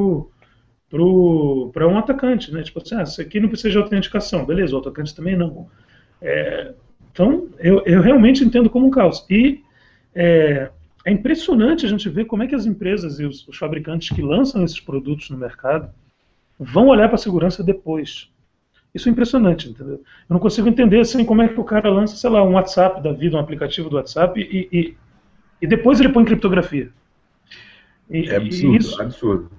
pro, um atacante, né? Tipo assim, ah, isso aqui não precisa de autenticação, beleza, o atacante também não. É, então, eu, eu realmente entendo como um caos. E é, é impressionante a gente ver como é que as empresas e os, os fabricantes que lançam esses produtos no mercado vão olhar para a segurança depois. Isso é impressionante, entendeu? Eu não consigo entender assim como é que o cara lança, sei lá, um WhatsApp da vida, um aplicativo do WhatsApp e, e, e depois ele põe criptografia. E, é absurdo, isso... absurdo.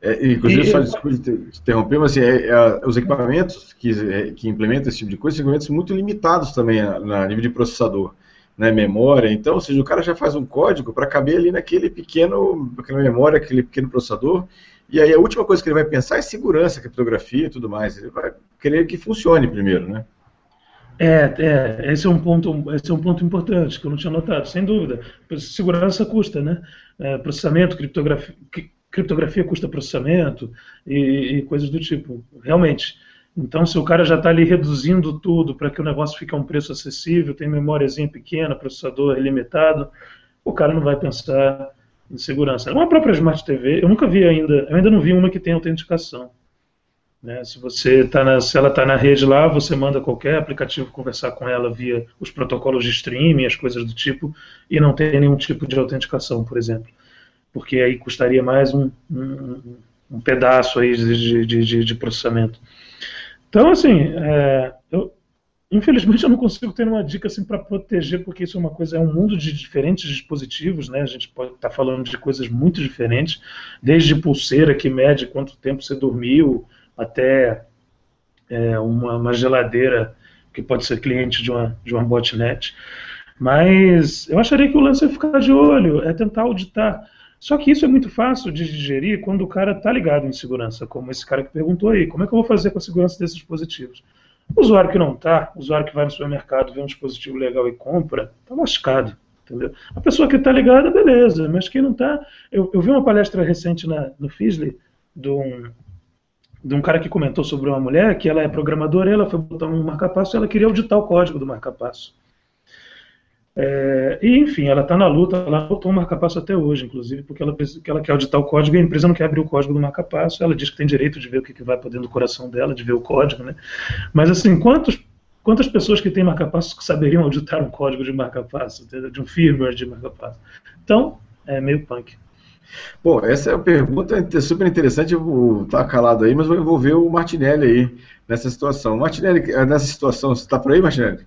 É, inclusive, só desculpe te interromper, mas assim, é, é, os equipamentos que, é, que implementam esse tipo de coisa são equipamentos muito limitados também na, na nível de processador né, memória. Então, ou seja, o cara já faz um código para caber ali naquele pequeno, aquela memória, aquele pequeno processador. E aí a última coisa que ele vai pensar é segurança, criptografia e tudo mais. Ele vai querer que funcione primeiro, né? É, é, esse é um ponto, esse é um ponto importante que eu não tinha notado, sem dúvida. Segurança custa, né? É, processamento, criptografia, criptografia custa processamento e, e coisas do tipo. Realmente. Então, se o cara já está ali reduzindo tudo para que o negócio fique a um preço acessível, tem memóriazinha pequena, processador ilimitado, o cara não vai pensar em segurança. Uma própria Smart TV, eu nunca vi ainda, eu ainda não vi uma que tem autenticação. Né? Se você tá na, se ela está na rede lá, você manda qualquer aplicativo conversar com ela via os protocolos de streaming, as coisas do tipo, e não tem nenhum tipo de autenticação, por exemplo. Porque aí custaria mais um, um, um pedaço aí de, de, de, de processamento. Então, assim, é, eu, infelizmente eu não consigo ter uma dica assim para proteger, porque isso é uma coisa, é um mundo de diferentes dispositivos, né? A gente pode estar tá falando de coisas muito diferentes, desde pulseira que mede quanto tempo você dormiu, até é, uma, uma, geladeira que pode ser cliente de uma, de uma botnet. Mas eu acharia que o lance é ficar de olho, é tentar auditar. Só que isso é muito fácil de digerir quando o cara está ligado em segurança, como esse cara que perguntou aí. Como é que eu vou fazer com a segurança desses dispositivos? O usuário que não está, o usuário que vai no supermercado, vê um dispositivo legal e compra, está lascado. Entendeu? A pessoa que está ligada, beleza, mas quem não está. Eu, eu, vi uma palestra recente na, no Fisley de um, de um cara que comentou sobre uma mulher que ela é programadora, ela foi botar um marca-passo e ela queria auditar o código do marca-passo. É, e, enfim, ela está na luta, ela botou um marca-passo até hoje, inclusive, porque ela, ela quer auditar o código e a empresa não quer abrir o código do marca-passo. Ela diz que tem direito de ver o que, que vai por dentro do coração dela, de ver o código, né? Mas, assim, quantos, quantas pessoas que têm marca-passo saberiam auditar um código de marca-passo, de um firmware de marca-passo? Então, é meio punk. Bom, essa é uma pergunta super interessante. Eu vou estar calado aí, mas vou envolver o Martinelli aí nessa situação. Martinelli, nessa situação, você está por aí, Martinelli?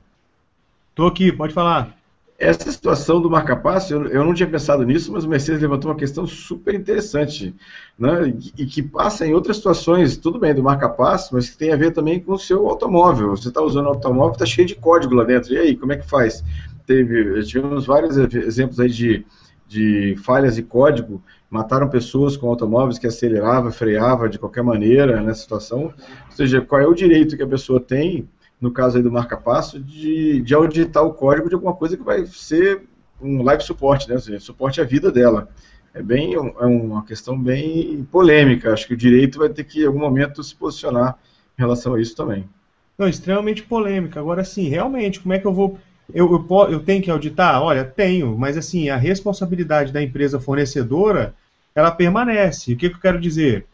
Estou aqui, pode falar. Essa situação do marca-passo, eu, eu, não tinha pensado nisso, mas o Mercedes levantou uma questão super interessante, né? E, e que passa em outras situações, tudo bem, do marca-passo, mas que tem a ver também com o seu automóvel. Você está usando o automóvel, está cheio de código lá dentro. E aí, como é que faz? Teve, tivemos vários exemplos aí de, de falhas de código, mataram pessoas com automóveis que acelerava, freava de qualquer maneira nessa situação. Ou seja, qual é o direito que a pessoa tem no caso aí do marca-passo, de, de auditar o código de alguma coisa que vai ser um live suporte, né? Seja, suporte à vida dela. É bem é uma questão bem polêmica. Acho que o direito vai ter que, em algum momento, se posicionar em relação a isso também. Não, extremamente polêmica. Agora, sim, realmente, como é que eu vou. Eu, eu, eu tenho que auditar? Olha, tenho, mas assim, a responsabilidade da empresa fornecedora ela permanece. O que, que eu quero dizer?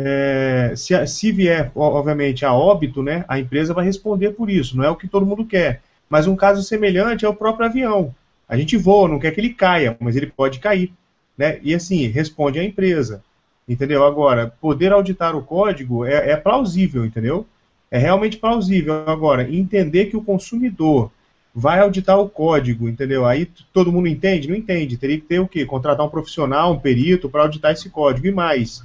É, se, se, vier, obviamente, a óbito, né, a empresa vai responder por isso, não é o que todo mundo quer. Mas um caso semelhante é o próprio avião. A gente voa, não quer que ele caia, mas ele pode cair. Né? E assim, responde a empresa. Entendeu? Agora, poder auditar o código é, é plausível, entendeu? É realmente plausível. Agora, entender que o consumidor vai auditar o código, entendeu? Aí todo mundo entende? Não entende. Teria que ter o quê? Contratar um profissional, um perito para auditar esse código. E mais,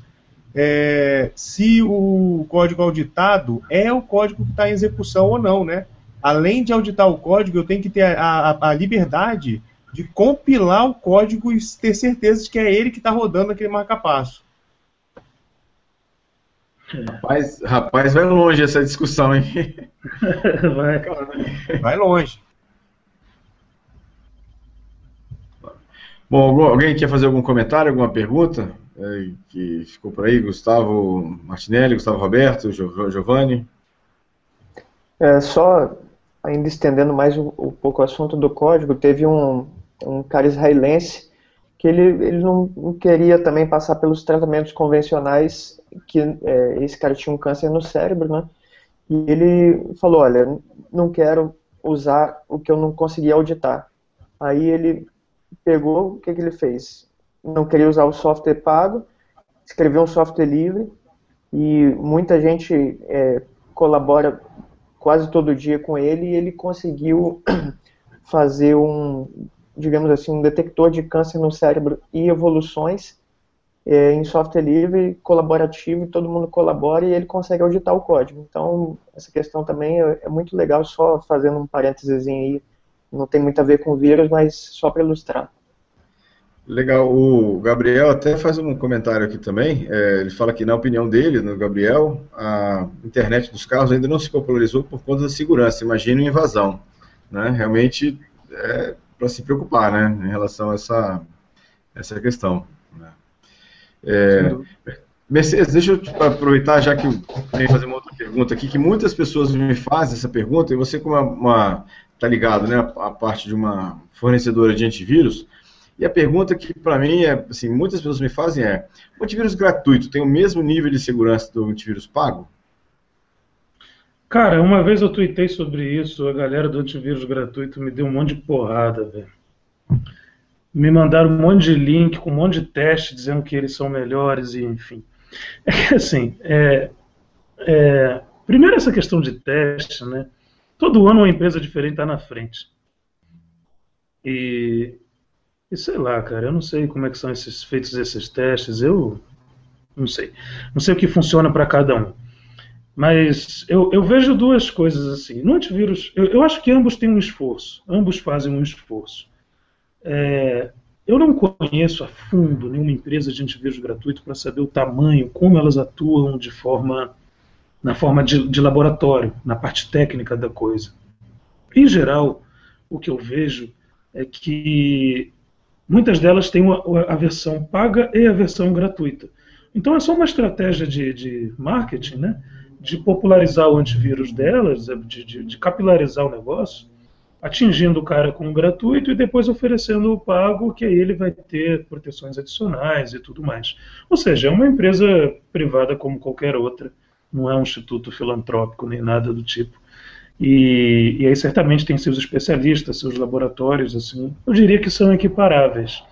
é, se o código auditado é o código que está em execução ou não, né? Além de auditar o código, eu tenho que ter a, a, a liberdade de compilar o código e ter certeza de que é ele que está rodando aquele marca-passo. Rapaz, rapaz, vai longe essa discussão, hein? vai. vai longe. Bom, alguém quer fazer algum comentário, alguma pergunta? É, que ficou por aí, Gustavo Martinelli, Gustavo Roberto, Giovanni. É, só ainda estendendo mais um, um, pouco o assunto do código, teve um, um cara israelense que ele, ele não, queria também passar pelos tratamentos convencionais, que é, esse cara tinha um câncer no cérebro, né? E ele falou, olha, não quero usar o que eu não consegui auditar. Aí ele pegou, o que, que ele fez? Não queria usar o software pago, escreveu um software livre e muita gente é, colabora quase todo dia com ele e ele conseguiu fazer um, digamos assim, um detector de câncer no cérebro e evoluções é, em software livre, colaborativo, todo mundo colabora e ele consegue auditar o código. Então, essa questão também é, é muito legal, só fazendo um parênteses aí, não tem muito a ver com vírus, mas só para ilustrar. Legal, o Gabriel até faz um comentário aqui também. É, ele fala que, na opinião dele, no Gabriel, a internet dos carros ainda não se popularizou por conta da segurança. Imagina uma invasão. Né? Realmente é para se preocupar né, em relação a essa, essa questão. Né? É, Mercedes, deixa eu aproveitar, já que eu tenho fazer uma outra pergunta aqui, que muitas pessoas me fazem essa pergunta, e você, como uma. Está ligado né, a parte de uma fornecedora de antivírus e a pergunta que para mim é, assim, muitas pessoas me fazem é: o antivírus gratuito tem o mesmo nível de segurança do antivírus pago? Cara, uma vez eu tuitei sobre isso, a galera do antivírus gratuito me deu um monte de porrada, velho. Me mandaram um monte de link com um monte de teste dizendo que eles são melhores e enfim. É que assim, é, é, primeiro essa questão de teste, né? Todo ano uma empresa diferente está na frente. E e sei lá, cara, eu não sei como é que são esses feitos esses testes, eu não sei. Não sei o que funciona para cada um. Mas eu, eu, vejo duas coisas assim. No antivírus, eu, eu, acho que ambos têm um esforço, ambos fazem um esforço. É, eu não conheço a fundo nenhuma empresa de antivírus gratuito para saber o tamanho, como elas atuam de forma na forma de, de laboratório, na parte técnica da coisa. Em geral, o que eu vejo é que Muitas delas têm a versão paga e a versão gratuita. Então é só uma estratégia de, de marketing, né? de popularizar o antivírus delas, de, de, de, capilarizar o negócio, atingindo o cara com o gratuito e depois oferecendo o pago, que aí ele vai ter proteções adicionais e tudo mais. Ou seja, é uma empresa privada como qualquer outra, não é um instituto filantrópico nem nada do tipo. E, e aí certamente tem seus especialistas, seus laboratórios, assim, eu diria que são equiparáveis.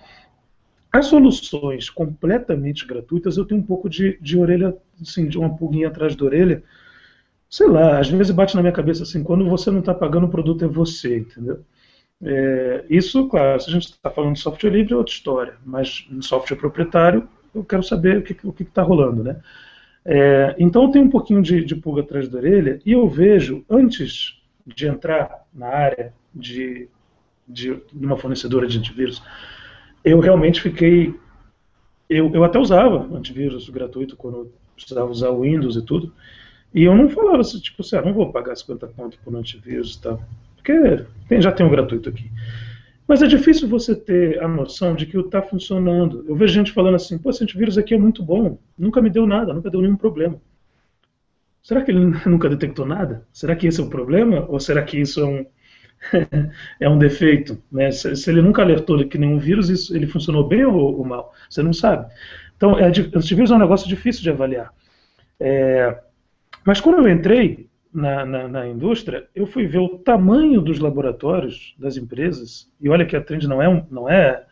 As soluções completamente gratuitas, eu tenho um pouco de, de orelha, assim, de uma pulguinha atrás da orelha. Sei lá, às vezes bate na minha cabeça assim, quando você não está pagando o produto é você, entendeu? É, isso, claro, se a gente está falando de software livre é outra história, mas no software proprietário eu quero saber o que está rolando, né? É, então eu tenho um pouquinho de, de pulga atrás da orelha e eu vejo, antes de entrar na área de, de, de uma fornecedora de antivírus, eu realmente fiquei. Eu, eu até usava antivírus gratuito quando eu precisava usar o Windows e tudo. E eu não falava assim, tipo, assim, ah, não vou pagar 50 conto por antivírus e tal. Porque tem, já tem um gratuito aqui. Mas é difícil você ter a noção de que está funcionando. Eu vejo gente falando assim, pô, esse antivírus aqui é muito bom, nunca me deu nada, nunca deu nenhum problema. Será que ele nunca detectou nada? Será que esse é o problema? Ou será que isso é um, é um defeito? Né? Se, se, ele nunca alertou que nenhum vírus, isso, ele funcionou bem ou, ou mal? Você não sabe. Então, é, antivírus é um negócio difícil de avaliar. É, mas quando eu entrei na, na, na, indústria, eu fui ver o tamanho dos laboratórios das empresas, e olha que a Trend não é, não é,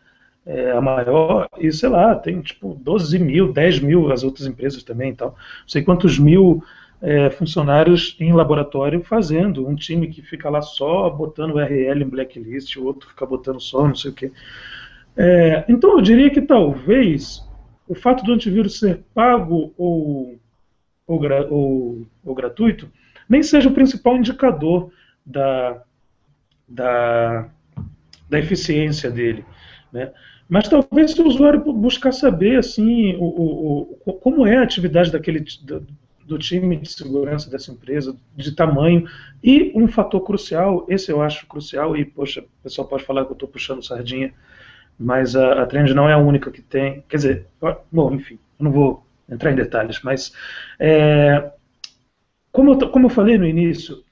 é a maior, e sei lá, tem tipo 12 mil, 10 mil as outras empresas também e tal. Não sei quantos mil é, funcionários em laboratório fazendo, um time que fica lá só botando URL em blacklist, o outro fica botando só não sei o quê. É, então eu diria que talvez o fato do antivírus ser pago ou, ou, ou, ou gratuito nem seja o principal indicador da, da, da eficiência dele. Né? Mas talvez o usuário buscar saber assim, o, o, o, como é a atividade daquele, do, do, time de segurança dessa empresa, de tamanho, e um fator crucial, esse eu acho crucial, e poxa, o pessoal pode falar que eu estou puxando sardinha, mas a, a Trend não é a única que tem. Quer dizer, bom, enfim, eu não vou entrar em detalhes, mas é, como, eu, como eu falei no início,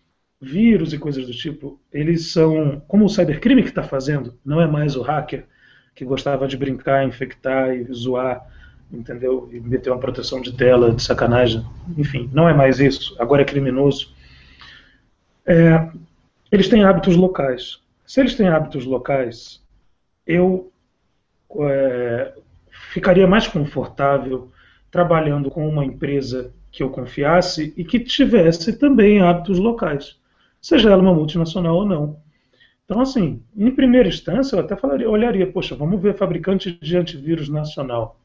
vírus e coisas do tipo, eles são, como o cybercrime que está fazendo, não é mais o hacker que gostava de brincar, infectar e zoar, entendeu? E meter uma proteção de tela, de sacanagem, enfim, não é mais isso, agora é criminoso. É, eles têm hábitos locais. Se eles têm hábitos locais, eu é, ficaria mais confortável trabalhando com uma empresa que eu confiasse e que tivesse também hábitos locais, seja ela uma multinacional ou não. Então, assim, em primeira instância, eu até falaria, olharia, poxa, vamos ver fabricante de antivírus nacional,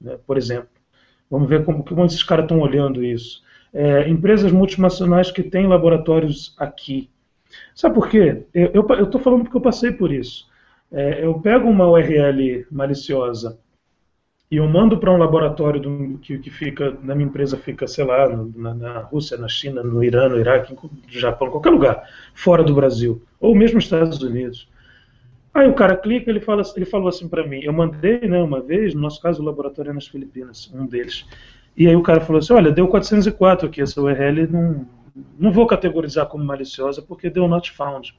né, por exemplo. Vamos ver como, como esses caras estão olhando isso. É, empresas multinacionais que têm laboratórios aqui. Sabe por quê? Eu estou falando porque eu passei por isso. É, eu pego uma URL maliciosa e eu mando para um laboratório do, que, que, fica, na minha empresa fica, sei lá, na, na, Rússia, na China, no Irã, no Iraque, no Japão, qualquer lugar, fora do Brasil, ou mesmo Estados Unidos. Aí o cara clica, ele fala, ele falou assim para mim, eu mandei, né, uma vez, no nosso caso o laboratório é nas Filipinas, um deles. E aí o cara falou assim, olha, deu 404 aqui, essa URL não, não vou categorizar como maliciosa porque deu not found.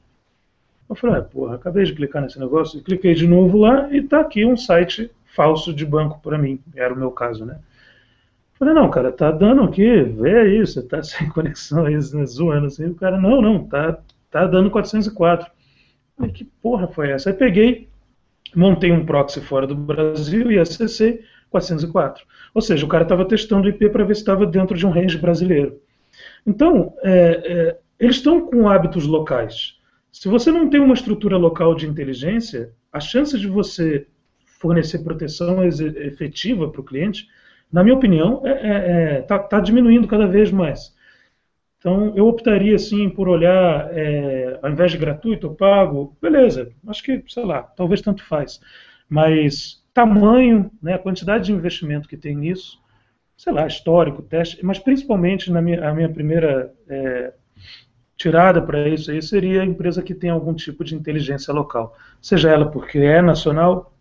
Eu falei, ah, porra, acabei de clicar nesse negócio, cliquei de novo lá e está aqui um site falso de banco para mim. Era o meu caso, né? Falei, não, cara, tá dando aqui, vê aí, você tá sem conexão aí, né, zoando assim. O cara, não, não, tá, tá dando 404. Falei, que porra foi essa? Aí peguei, montei um proxy fora do Brasil e acessei 404. Ou seja, o cara estava testando o IP para ver se estava dentro de um range brasileiro. Então, é, é, eles estão com hábitos locais. Se você não tem uma estrutura local de inteligência, a chance de você fornecer proteção efetiva para o cliente, na minha opinião, está é, é, tá, tá diminuindo cada vez mais. Então, eu optaria, sim, por olhar, é, ao invés de gratuito, eu pago, beleza, acho que, sei lá, talvez tanto faz. Mas tamanho, né, a quantidade de investimento que tem nisso, sei lá, histórico, teste, mas principalmente na minha, a minha primeira é, tirada para isso aí seria a empresa que tem algum tipo de inteligência local, seja ela porque é nacional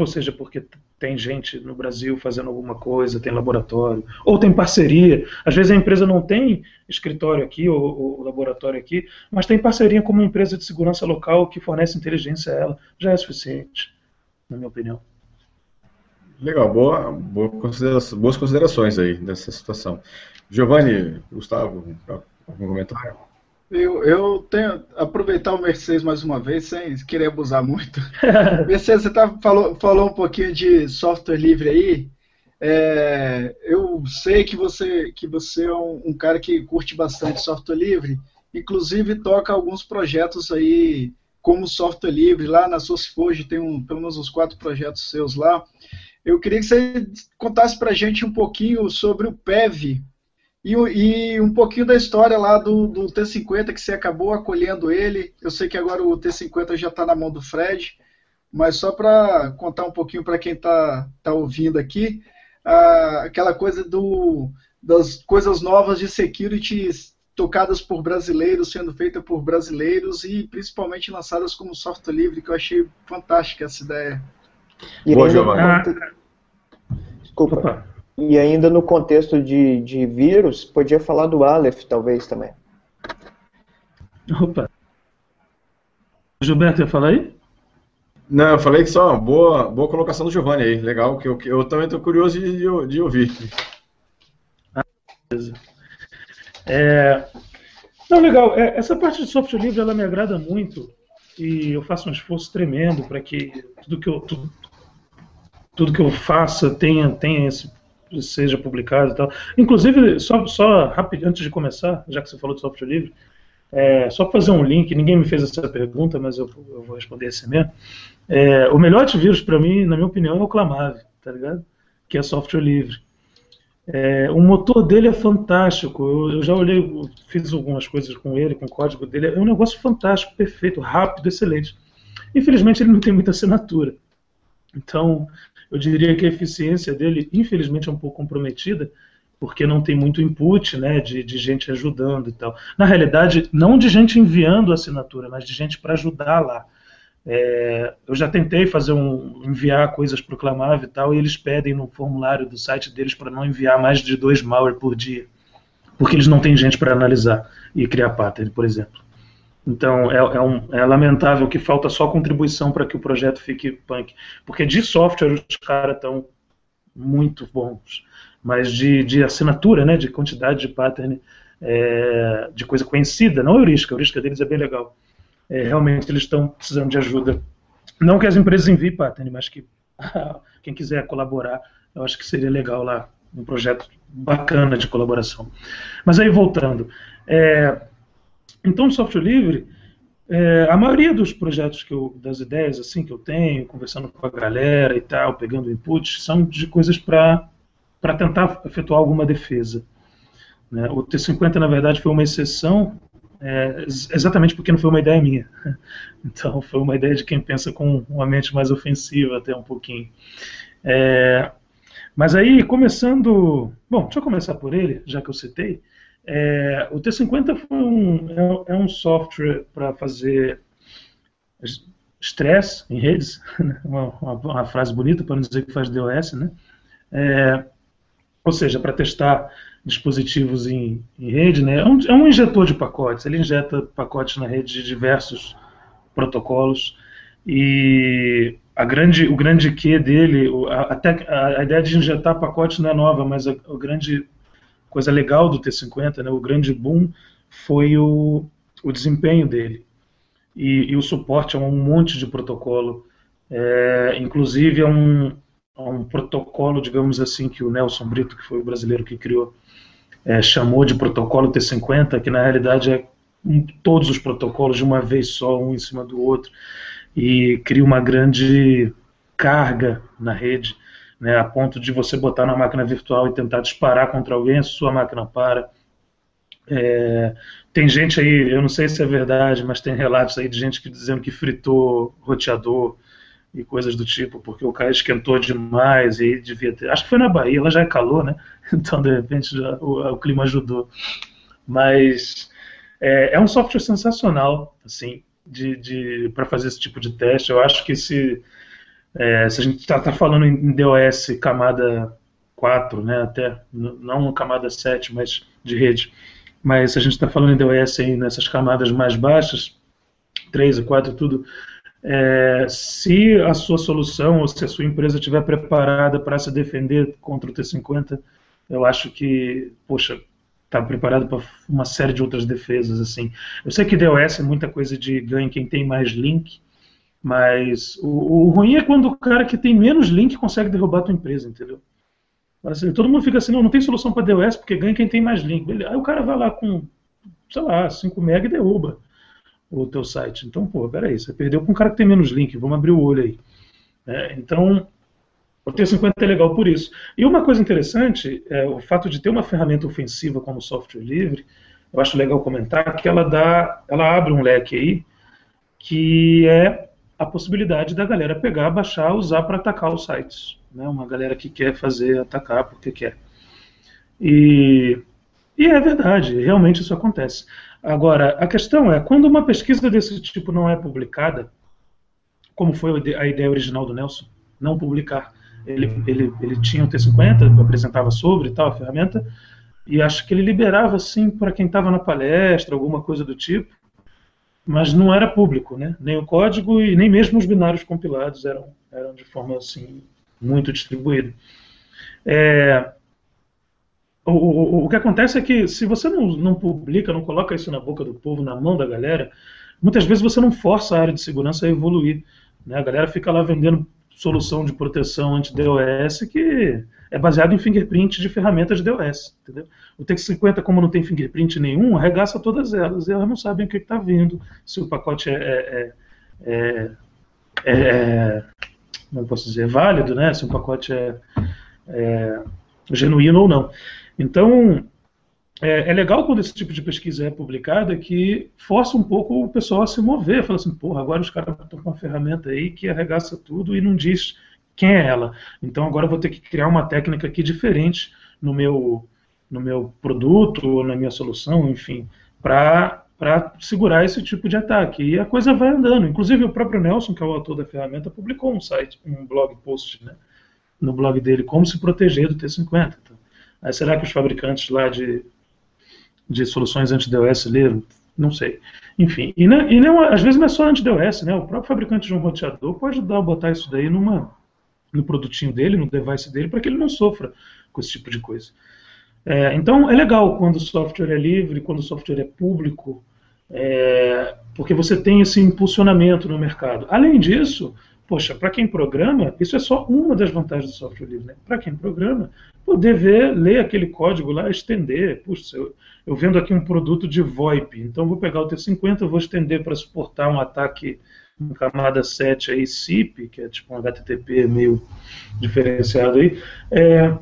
ou seja, porque tem gente no Brasil fazendo alguma coisa, tem laboratório, ou tem parceria. Às vezes a empresa não tem escritório aqui ou, ou laboratório aqui, mas tem parceria com uma empresa de segurança local que fornece inteligência a ela. Já é suficiente, na minha opinião. Legal, boa, boa boas considerações aí dessa situação. Giovanni, Gustavo, algum comentário? Eu, eu tenho aproveitar o Mercedes mais uma vez, sem querer abusar muito. Mercedes, você tá, falou, falou um pouquinho de software livre aí. É, eu sei que você, que você é um, um, cara que curte bastante software livre, inclusive toca alguns projetos aí como software livre. Lá na SourceForge tem um, pelo menos uns quatro projetos seus lá. Eu queria que você contasse para a gente um pouquinho sobre o PEV e, e, um pouquinho da história lá do, do, T50, que você acabou acolhendo ele. Eu sei que agora o T50 já está na mão do Fred, mas só para contar um pouquinho para quem está tá ouvindo aqui, ah, aquela coisa do, das coisas novas de security tocadas por brasileiros, sendo feitas por brasileiros e principalmente lançadas como software livre, que eu achei fantástica essa ideia. Boa, Giovanni. Ah, Desculpa. Opa. E ainda no contexto de, de vírus, podia falar do Aleph, talvez, também. Opa. Gilberto, ia falar aí? Não, eu falei que só, boa, boa colocação do Giovanni aí, legal, que eu, eu também estou curioso de, de, ouvir. Ah, beleza. É, não, legal, é, essa parte de software livre, ela me agrada muito, e eu faço um esforço tremendo para que tudo que eu, tudo, tudo que eu faça tenha, tenha esse, seja publicado e tal. Inclusive, só, só rápido, antes de começar, já que você falou de software livre, é, só fazer um link, ninguém me fez essa pergunta, mas eu, eu vou responder assim mesmo. É, o melhor antivírus para mim, na minha opinião, é o Clamave, tá ligado? Que é software livre. É, o motor dele é fantástico. Eu, eu, já olhei, fiz algumas coisas com ele, com o código dele. É um negócio fantástico, perfeito, rápido, excelente. Infelizmente, ele não tem muita assinatura. Então, eu diria que a eficiência dele, infelizmente, é um pouco comprometida, porque não tem muito input né, de, de gente ajudando e tal. Na realidade, não de gente enviando assinatura, mas de gente para ajudar lá. É, eu já tentei fazer um enviar coisas o Clamave e tal, e eles pedem no formulário do site deles para não enviar mais de dois malware por dia, porque eles não têm gente para analisar e criar pattern, por exemplo. Então é, é, um, é, lamentável que falta só contribuição para que o projeto fique punk. Porque de software os caras estão muito bons. Mas de, de, assinatura, né, de quantidade de pattern, é, de coisa conhecida, não a heurística, a heurística deles é bem legal. É, realmente eles estão precisando de ajuda. Não que as empresas enviem pattern, mas que quem quiser colaborar, eu acho que seria legal lá, um projeto bacana de colaboração. Mas aí voltando, é, então, software livre, é, a maioria dos projetos que eu, das ideias assim que eu tenho, conversando com a galera e tal, pegando inputs, são de coisas para para tentar efetuar alguma defesa. Né? O T50 na verdade foi uma exceção, é, exatamente porque não foi uma ideia minha. Então foi uma ideia de quem pensa com uma mente mais ofensiva até um pouquinho. É, mas aí começando, bom, deixa eu começar por ele, já que eu citei. É, o T50 foi um, é, é um software para fazer stress em redes, né? uma, uma, uma, frase bonita para não dizer que faz DOS, né? É, ou seja, para testar dispositivos em, em rede, né? É um, é um, injetor de pacotes, ele injeta pacotes na rede de diversos protocolos e a grande, o grande Q dele, a, a, a ideia de injetar pacotes não é nova, mas a, o grande coisa legal do T50, né, o grande boom, foi o, o desempenho dele. E, e o suporte a um monte de protocolo. É, inclusive a um, um protocolo, digamos assim, que o Nelson Brito, que foi o brasileiro que criou, é, chamou de protocolo T50, que na realidade é um, todos os protocolos de uma vez só, um em cima do outro, e cria uma grande carga na rede né, a ponto de você botar na máquina virtual e tentar disparar contra alguém, a sua máquina para. É, tem gente aí, eu não sei se é verdade, mas tem relatos aí de gente que dizendo que fritou roteador e coisas do tipo, porque o cara esquentou demais e devia ter. Acho que foi na Bahia, ela já é calor, né? Então de repente já, o, o clima ajudou. Mas é, é, um software sensacional, assim, de, de para fazer esse tipo de teste. Eu acho que se é, se a gente está tá falando em DOS camada 4, né, até, não camada 7, mas de rede, mas se a gente está falando em DOS aí nessas camadas mais baixas, 3 e 4 tudo, é, se a sua solução ou se a sua empresa estiver preparada para se defender contra o T50, eu acho que, poxa, está preparado para uma série de outras defesas assim. Eu sei que DOS é muita coisa de ganho quem tem mais link, mas o, o, ruim é quando o cara que tem menos link consegue derrubar a tua empresa, entendeu? Assim, todo mundo fica assim, não, não tem solução para DOS porque ganha quem tem mais link. Aí o cara vai lá com, sei lá, 5 MB e derruba. o teu site. Então, pô, peraí, você perdeu com um cara que tem menos link, vamos abrir o olho aí. É, então, o T50 é legal por isso. E uma coisa interessante é o fato de ter uma ferramenta ofensiva como software livre, eu acho legal comentar que ela dá, ela abre um leque aí que é a possibilidade da galera pegar, baixar, usar para atacar os sites. Né? Uma galera que quer fazer atacar porque quer. E, e é verdade, realmente isso acontece. Agora, a questão é, quando uma pesquisa desse tipo não é publicada, como foi a ideia original do Nelson, não publicar, ele, ele, ele tinha o T50, apresentava sobre tal, a ferramenta, e acho que ele liberava assim para quem estava na palestra, alguma coisa do tipo, mas não era público, né? Nem o código e nem mesmo os binários compilados eram, eram de forma assim muito distribuída. É, o, o, o, que acontece é que se você não, não publica, não coloca isso na boca do povo, na mão da galera, muitas vezes você não força a área de segurança a evoluir. Né? A galera fica lá vendendo solução de proteção anti-DOS que é baseado em fingerprint de ferramentas de DOS. Entendeu? O TX50, como não tem fingerprint nenhum, arregaça todas elas e elas não sabem o que está vindo, se o pacote é, é, é, é, é como posso dizer, é válido, né? se o pacote é, é genuíno ou não. Então, é, é, legal quando esse tipo de pesquisa é publicada que força um pouco o pessoal a se mover. Fala assim, porra, agora os caras estão com uma ferramenta aí que arregaça tudo e não diz quem é ela. Então agora eu vou ter que criar uma técnica aqui diferente no meu, no meu produto ou na minha solução, enfim, para para segurar esse tipo de ataque. E a coisa vai andando. Inclusive o próprio Nelson, que é o autor da ferramenta, publicou um site, um blog post, né, no blog dele, como se proteger do T50. Então, aí será que os fabricantes lá de de soluções anti-DOS leram? Não sei. Enfim, e, não, e não, às vezes não é só anti-DOS, né? O próprio fabricante de um roteador pode a botar isso daí numa, no produtinho dele, no device dele, para que ele não sofra com esse tipo de coisa. É, então é legal quando o software é livre, quando o software é público, é, porque você tem esse impulsionamento no mercado. Além disso, poxa, para quem programa, isso é só uma das vantagens do software livre. Né? Para quem programa, poder ver, ler aquele código lá, estender. Puxa, eu, eu vendo aqui um produto de VoIP, então vou pegar o T50, vou estender para suportar um ataque em camada 7 aí, SIP, que é tipo um HTTP meio diferenciado aí, é,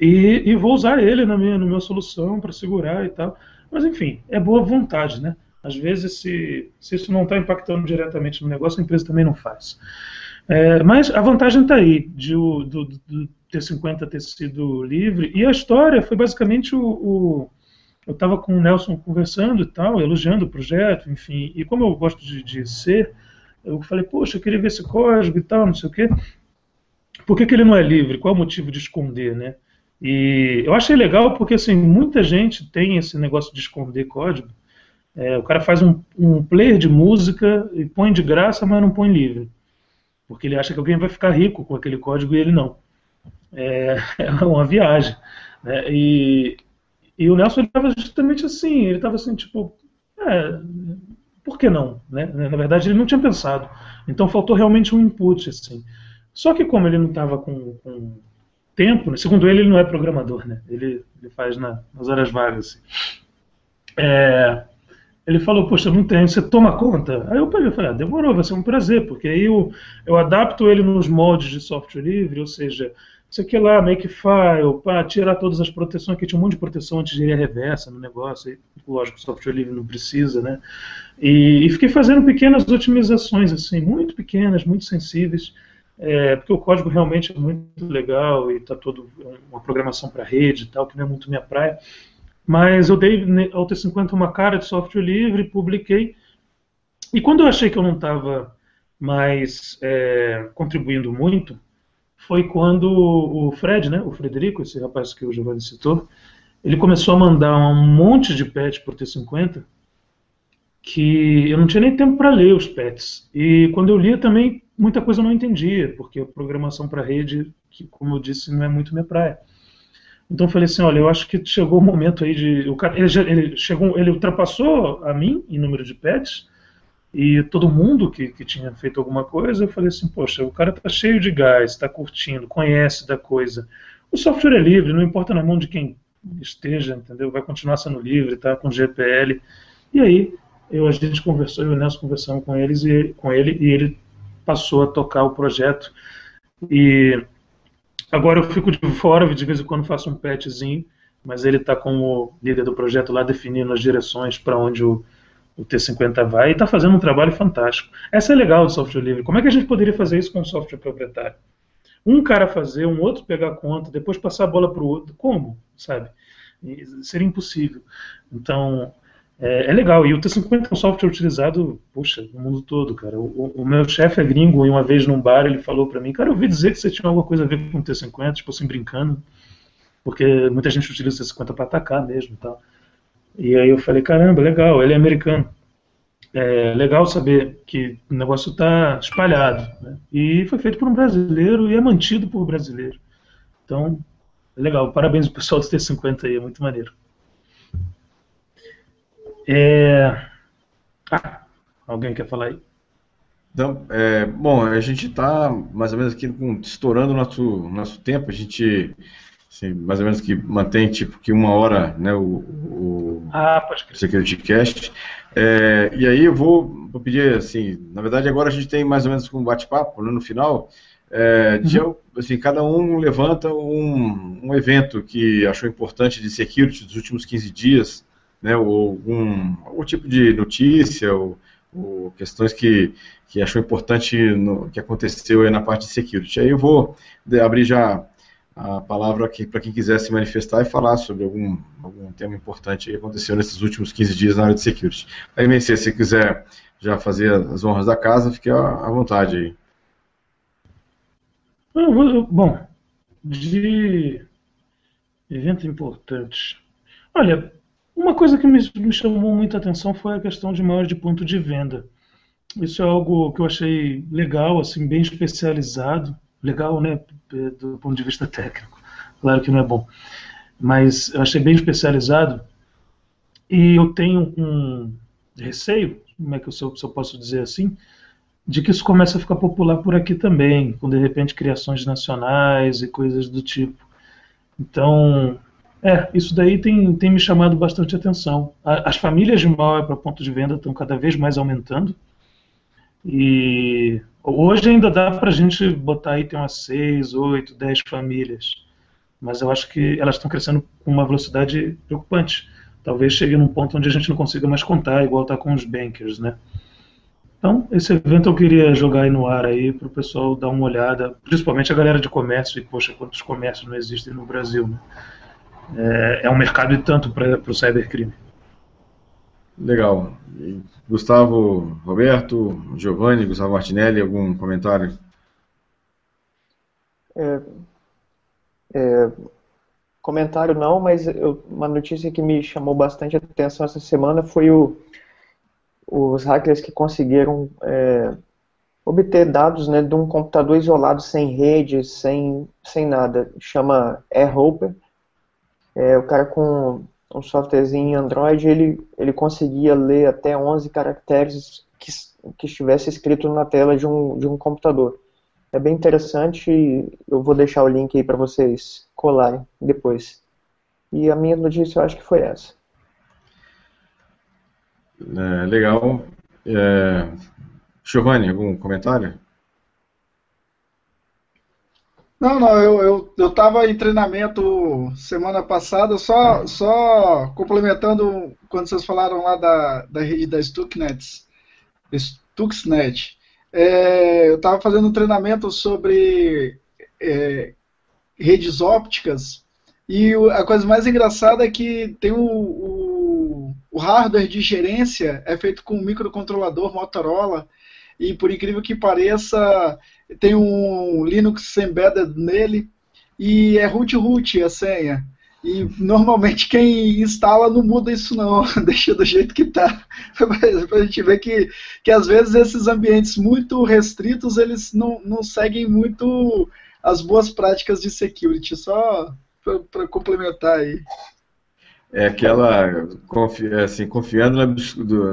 e, e, vou usar ele na minha, na minha solução para segurar e tal. Mas enfim, é boa vontade, né? Às vezes, se, se isso não está impactando diretamente no negócio, a empresa também não faz. É, mas a vantagem está aí, de o, do, do T50 ter sido livre, e a história foi basicamente o, o eu estava com o Nelson conversando e tal, elogiando o projeto, enfim, e como eu gosto de, de ser, eu falei, poxa, eu queria ver esse código e tal, não sei o quê. Por que, que ele não é livre? Qual é o motivo de esconder, né? E eu achei legal porque, assim, muita gente tem esse negócio de esconder código. É, o cara faz um, um player de música e põe de graça, mas não põe livre. Porque ele acha que alguém vai ficar rico com aquele código e ele não. É, é uma viagem. Né? E, e o Nelson estava justamente assim, ele estava assim, tipo, é, por que não? Né? Na verdade, ele não tinha pensado. Então faltou realmente um input, assim. Só que como ele não estava com, com, tempo, né? segundo ele, ele não é programador, né? Ele, ele faz na, nas horas vagas. Assim. É, ele falou, poxa, não tem, você toma conta? Aí eu peguei e falei, ah, demorou, vai ser um prazer, porque aí eu, eu adapto ele nos moldes de software livre, ou seja, sei que lá, makefile, para tirar todas as proteções, que tinha um monte de proteção anti-engenharia reversa no negócio, e, lógico, software livre não precisa, né? E, e, fiquei fazendo pequenas otimizações, assim, muito pequenas, muito sensíveis, é, porque o código realmente é muito legal e está todo uma programação para rede e tal, que não é muito minha praia. Mas eu dei ao T50 uma cara de software livre, publiquei, e quando eu achei que eu não estava mais é, contribuindo muito, foi quando o Fred, né, o Frederico, esse rapaz que o Giovanni citou, ele começou a mandar um monte de patch por T50 que eu não tinha nem tempo para ler os patches. E quando eu lia também, muita coisa eu não entendia, porque a programação para rede, que como eu disse, não é muito minha praia. Então eu falei assim, olha, eu acho que chegou o momento aí de... O cara, ele, ele, chegou, ele ultrapassou a mim em número de patches, e todo mundo que, que tinha feito alguma coisa, eu falei assim, poxa, o cara está cheio de gás, está curtindo, conhece da coisa. O software é livre, não importa na mão de quem esteja, entendeu? Vai continuar sendo livre, tá com GPL. E aí eu, a gente conversou, eu e o Nelson conversamos com, eles e, com ele e ele passou a tocar o projeto. E agora eu fico de fora, de vez em quando faço um petzinho, mas ele está como líder do projeto lá definindo as direções para onde o, o T50 vai e está fazendo um trabalho fantástico. Essa é legal do software livre. Como é que a gente poderia fazer isso com um software proprietário? Um cara fazer, um outro pegar conta, depois passar a bola para o outro. Como? Sabe? Seria impossível. Então, é, é, legal. E o T50 é um software utilizado, puxa, no mundo todo, cara. O, o meu chefe é gringo e uma vez num bar ele falou para mim, cara, eu ouvi dizer que você tinha alguma coisa a ver com o T50, tipo assim, brincando, porque muita gente utiliza o T50 para atacar mesmo e tal. E aí eu falei, caramba, legal, ele é americano. É legal saber que o negócio está espalhado. Né? E foi feito por um brasileiro e é mantido por um brasileiro. Então, é legal. Parabéns ao pessoal do T50 aí, é muito maneiro. É... Ah, alguém quer falar aí? Então, é, bom, a gente está mais ou menos aqui com, estourando o nosso, nosso tempo, a gente assim, mais ou menos que mantém tipo que uma hora né, o, o ah, Security Cast. É, e aí eu vou, vou, pedir assim, na verdade agora a gente tem mais ou menos um bate-papo né, no final, é, de, uhum. assim, cada um levanta um, um evento que achou importante de security dos últimos 15 dias, né, ou algum, algum tipo de notícia, ou, ou questões que, que achou importante no, que aconteceu aí na parte de security. Aí eu vou abrir já a palavra aqui para quem quiser se manifestar e falar sobre algum, algum tema importante que aconteceu nesses últimos 15 dias na área de security. Aí, MC, se quiser já fazer as honras da casa, fique à vontade aí. Bom, de evento importante. Olha, uma coisa que me, me chamou muita atenção foi a questão de maior de ponto de venda. Isso é algo que eu achei legal, assim, bem especializado. Legal, né, do ponto de vista técnico. Claro que não é bom. Mas eu achei bem especializado. E eu tenho um receio, como é que eu, se eu posso dizer assim, de que isso comece a ficar popular por aqui também, com de repente criações nacionais e coisas do tipo. Então, é, isso daí tem, tem me chamado bastante atenção. As famílias de malware para ponto de venda estão cada vez mais aumentando. E hoje ainda dá para a gente botar aí tem umas 6, 8, 10 famílias. Mas eu acho que elas estão crescendo com uma velocidade preocupante. Talvez chegue num ponto onde a gente não consiga mais contar, igual está com os bankers, né? Então, esse evento eu queria jogar aí no ar aí para o pessoal dar uma olhada, principalmente a galera de comércio, e poxa, quantos comércios não existem no Brasil, né? É, é um mercado e tanto para o cybercrime. Legal. Gustavo Roberto, Giovanni, Gustavo Martinelli, algum comentário? É, é, comentário não, mas eu, uma notícia que me chamou bastante atenção essa semana foi o, os hackers que conseguiram é, obter dados né, de um computador isolado sem rede, sem, sem nada. Chama AirHoper é, o cara com um softwarezinho Android, ele, ele conseguia ler até 11 caracteres que, que estivesse escrito na tela de um, de um computador. É bem interessante, eu vou deixar o link aí para vocês colarem depois. E a minha notícia eu acho que foi essa. É, legal. É, Giovanni, algum comentário? Não, não, eu, eu, eu em treinamento semana passada, só, só complementando quando vocês falaram lá da, da rede da Stuxnet. Stuxnet. É, eu estava fazendo um treinamento sobre é, redes ópticas e a coisa mais engraçada é que tem o, o, o hardware de gerência é feito com um microcontrolador Motorola e por incrível que pareça tem um Linux embedded nele e é root root a senha. E normalmente quem instala não muda isso não, deixa do jeito que está. Para a gente ver que, que às vezes esses ambientes muito restritos eles não, não seguem muito as boas práticas de security, só para complementar aí é aquela é assim, confiando na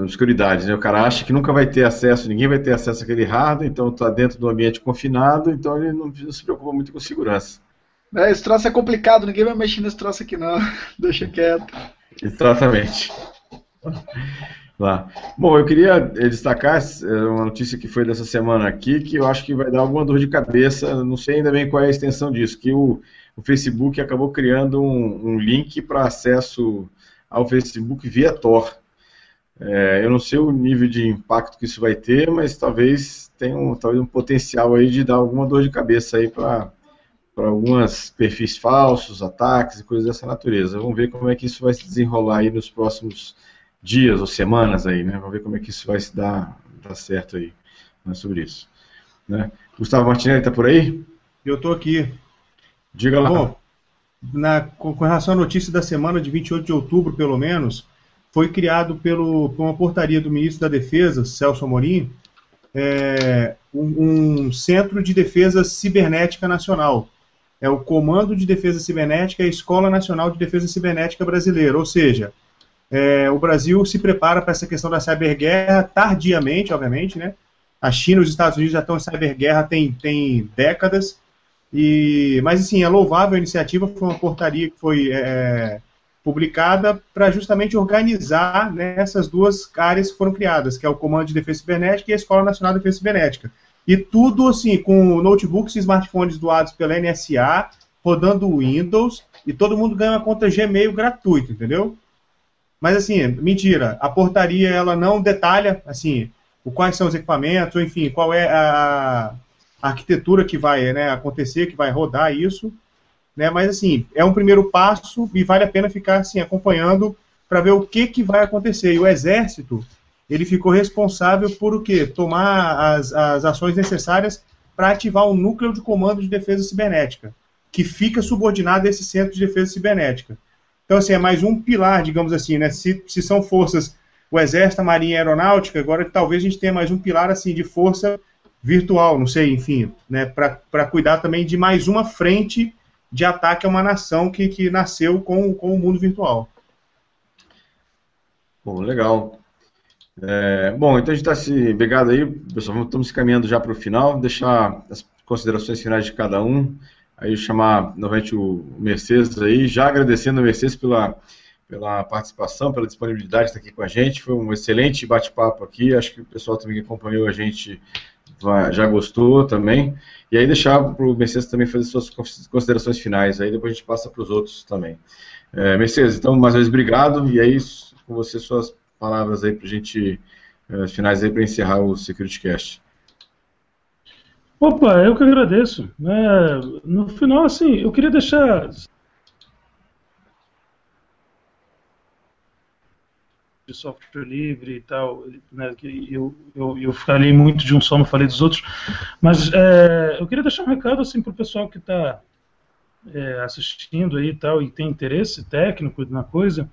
obscuridade, né? O cara acha que nunca vai ter acesso, ninguém vai ter acesso àquele hardware, então está dentro do ambiente confinado, então ele não, não, se preocupa muito com segurança. É, esse troço é complicado, ninguém vai mexer nesse troço aqui não, deixa quieto. Exatamente. Lá. Bom, eu queria destacar eh, uma notícia que foi dessa semana aqui, que eu acho que vai dar alguma dor de cabeça, não sei ainda bem qual é a extensão disso, que o, o Facebook acabou criando um, um link para acesso ao Facebook via Tor. É, eu não sei o nível de impacto que isso vai ter, mas talvez tenha um, talvez um potencial aí de dar alguma dor de cabeça aí para alguns perfis falsos, ataques e coisas dessa natureza. Vamos ver como é que isso vai se desenrolar aí nos próximos dias ou semanas aí, né? Vamos ver como é que isso vai se dar, dar certo aí né, sobre isso. Né? Gustavo Martinelli está por aí? Eu estou aqui. Diga lá. Bom, na, com, relação à notícia da semana de 28 de outubro, pelo menos, foi criado pelo, por uma portaria do ministro da Defesa, Celso Amorim, é, um, um, Centro de Defesa Cibernética Nacional. É o Comando de Defesa Cibernética e a Escola Nacional de Defesa Cibernética Brasileira. Ou seja, é, o Brasil se prepara para essa questão da cyberguerra tardiamente, obviamente, né? A China e os Estados Unidos já estão em cyberguerra tem, tem décadas. E, mas, assim, é louvável a iniciativa. Foi uma portaria que foi é, publicada para justamente organizar né, essas duas áreas que foram criadas, que é o Comando de Defesa Cibernética e a Escola Nacional de Defesa Cibernética. E tudo assim, com notebooks e smartphones doados pela NSA, rodando Windows, e todo mundo ganha uma conta Gmail gratuito, entendeu? Mas assim, mentira, a portaria ela não detalha assim, quais são os equipamentos, enfim, qual é a, a arquitetura que vai né, acontecer, que vai rodar isso né? Mas assim, é um primeiro passo e vale a pena ficar assim acompanhando para ver o que, que vai acontecer. E o exército, ele ficou responsável por o quê? Tomar as, as ações necessárias para ativar o núcleo de comando de defesa cibernética, que fica subordinado a esse centro de defesa cibernética. Então, assim, é mais um pilar, digamos assim, né? Se, se são forças, o Exército, a Marinha e a Aeronáutica, agora talvez a gente tenha mais um pilar, assim, de força virtual, não sei, enfim, né? Para cuidar também de mais uma frente de ataque a uma nação que, que nasceu com, com o mundo virtual. Bom, legal. É, bom, então a gente está se. Obrigado aí, pessoal. Estamos caminhando já para o final. Deixar as considerações finais de cada um. Aí chamar novamente o Mercedes aí, já agradecendo a Mercedes pela, pela participação, pela disponibilidade de estar aqui com a gente. Foi um excelente bate-papo aqui. Acho que o pessoal também que acompanhou a gente já gostou também. E aí deixar para o Mercedes também fazer suas considerações finais, aí depois a gente passa para os outros também. É, Mercedes, então, mais uma vez, obrigado, e aí, com você, suas palavras aí para a gente, é, finais aí para encerrar o SecurityCast. Opa, eu que agradeço. É, no final, assim, eu queria deixar de software livre e tal, né, que eu, eu, eu falei muito de um só, não falei dos outros, mas é, eu queria deixar um recado assim para o pessoal que está é, assistindo aí e tal, e tem interesse técnico na coisa,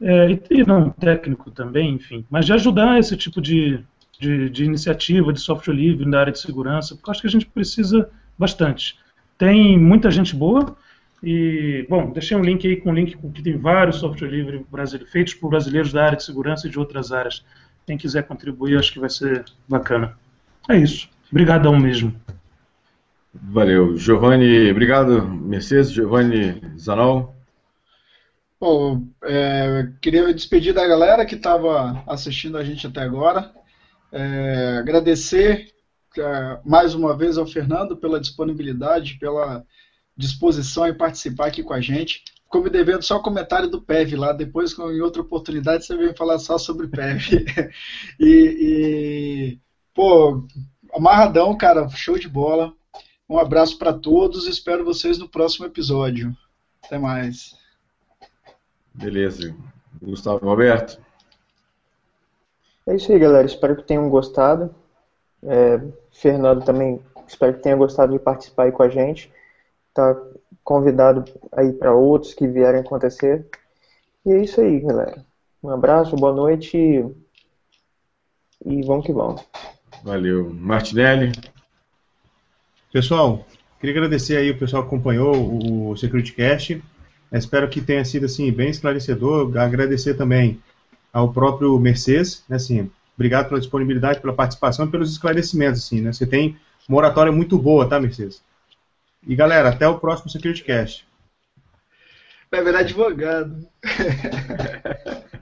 é, e não técnico também, enfim, mas de ajudar esse tipo de, de, de iniciativa de software livre na área de segurança, porque eu acho que a gente precisa bastante. Tem muita gente boa, e, bom, deixei um link aí com um link que tem vários software livre feitos por brasileiros da área de segurança e de outras áreas. Quem quiser contribuir, acho que vai ser bacana. É isso. Obrigadão mesmo. Valeu. Giovanni, obrigado, Mercedes. Giovanni Zanol. Bom, é, queria me despedir da galera que estava assistindo a gente até agora. É, agradecer é, mais uma vez ao Fernando pela disponibilidade, pela disposição em participar aqui com a gente. Ficou me devendo só o comentário do PEV lá, depois, em outra oportunidade, você vem falar só sobre PEV. e, e, pô, amarradão, cara, show de bola. Um abraço para todos, espero vocês no próximo episódio. Até mais. Beleza. Gustavo Roberto. É isso aí, galera. Espero que tenham gostado. É, Fernando também, espero que tenha gostado de participar aí com a gente tá convidado aí para outros que vierem acontecer. E é isso aí, galera. Um abraço, boa noite e, vamos que vamos. Valeu. Martinelli. Pessoal, queria agradecer aí o pessoal que acompanhou o SecurityCast. Espero que tenha sido assim bem esclarecedor. Agradecer também ao próprio Mercedes, né, assim, obrigado pela disponibilidade, pela participação e pelos esclarecimentos, assim, né? Você tem uma oratória muito boa, tá, Mercedes? E galera, até o próximo SecurityCast. Vai virar advogado.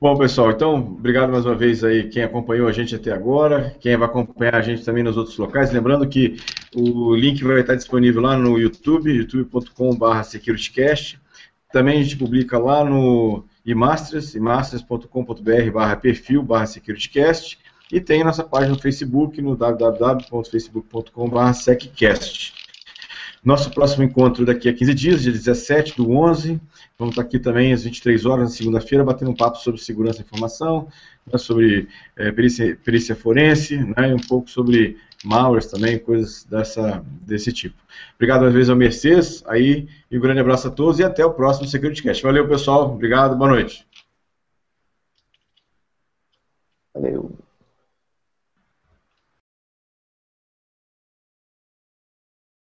Bom, pessoal, então, obrigado mais uma vez aí quem acompanhou a gente até agora, quem vai acompanhar a gente também nos outros locais. Lembrando que o link vai estar disponível lá no YouTube, youtube.com.br securitycast. Também a gente publica lá no imasters, imasters.com.br barra perfil barra securitycast e tem nossa página no Facebook no www.facebook.com.br seccast. Nosso próximo encontro daqui a 15 dias, dia 17 do 11. Vamos estar aqui também às 23 horas, na segunda-feira, batendo um papo sobre segurança da informação, né, sobre é, perícia, perícia, forense, né, e um pouco sobre malwares também, coisas dessa, desse tipo. Obrigado mais uma vez ao Mercedes, aí, e um grande abraço a todos e até o próximo SecurityCast. Valeu, pessoal. Obrigado, boa noite. Valeu.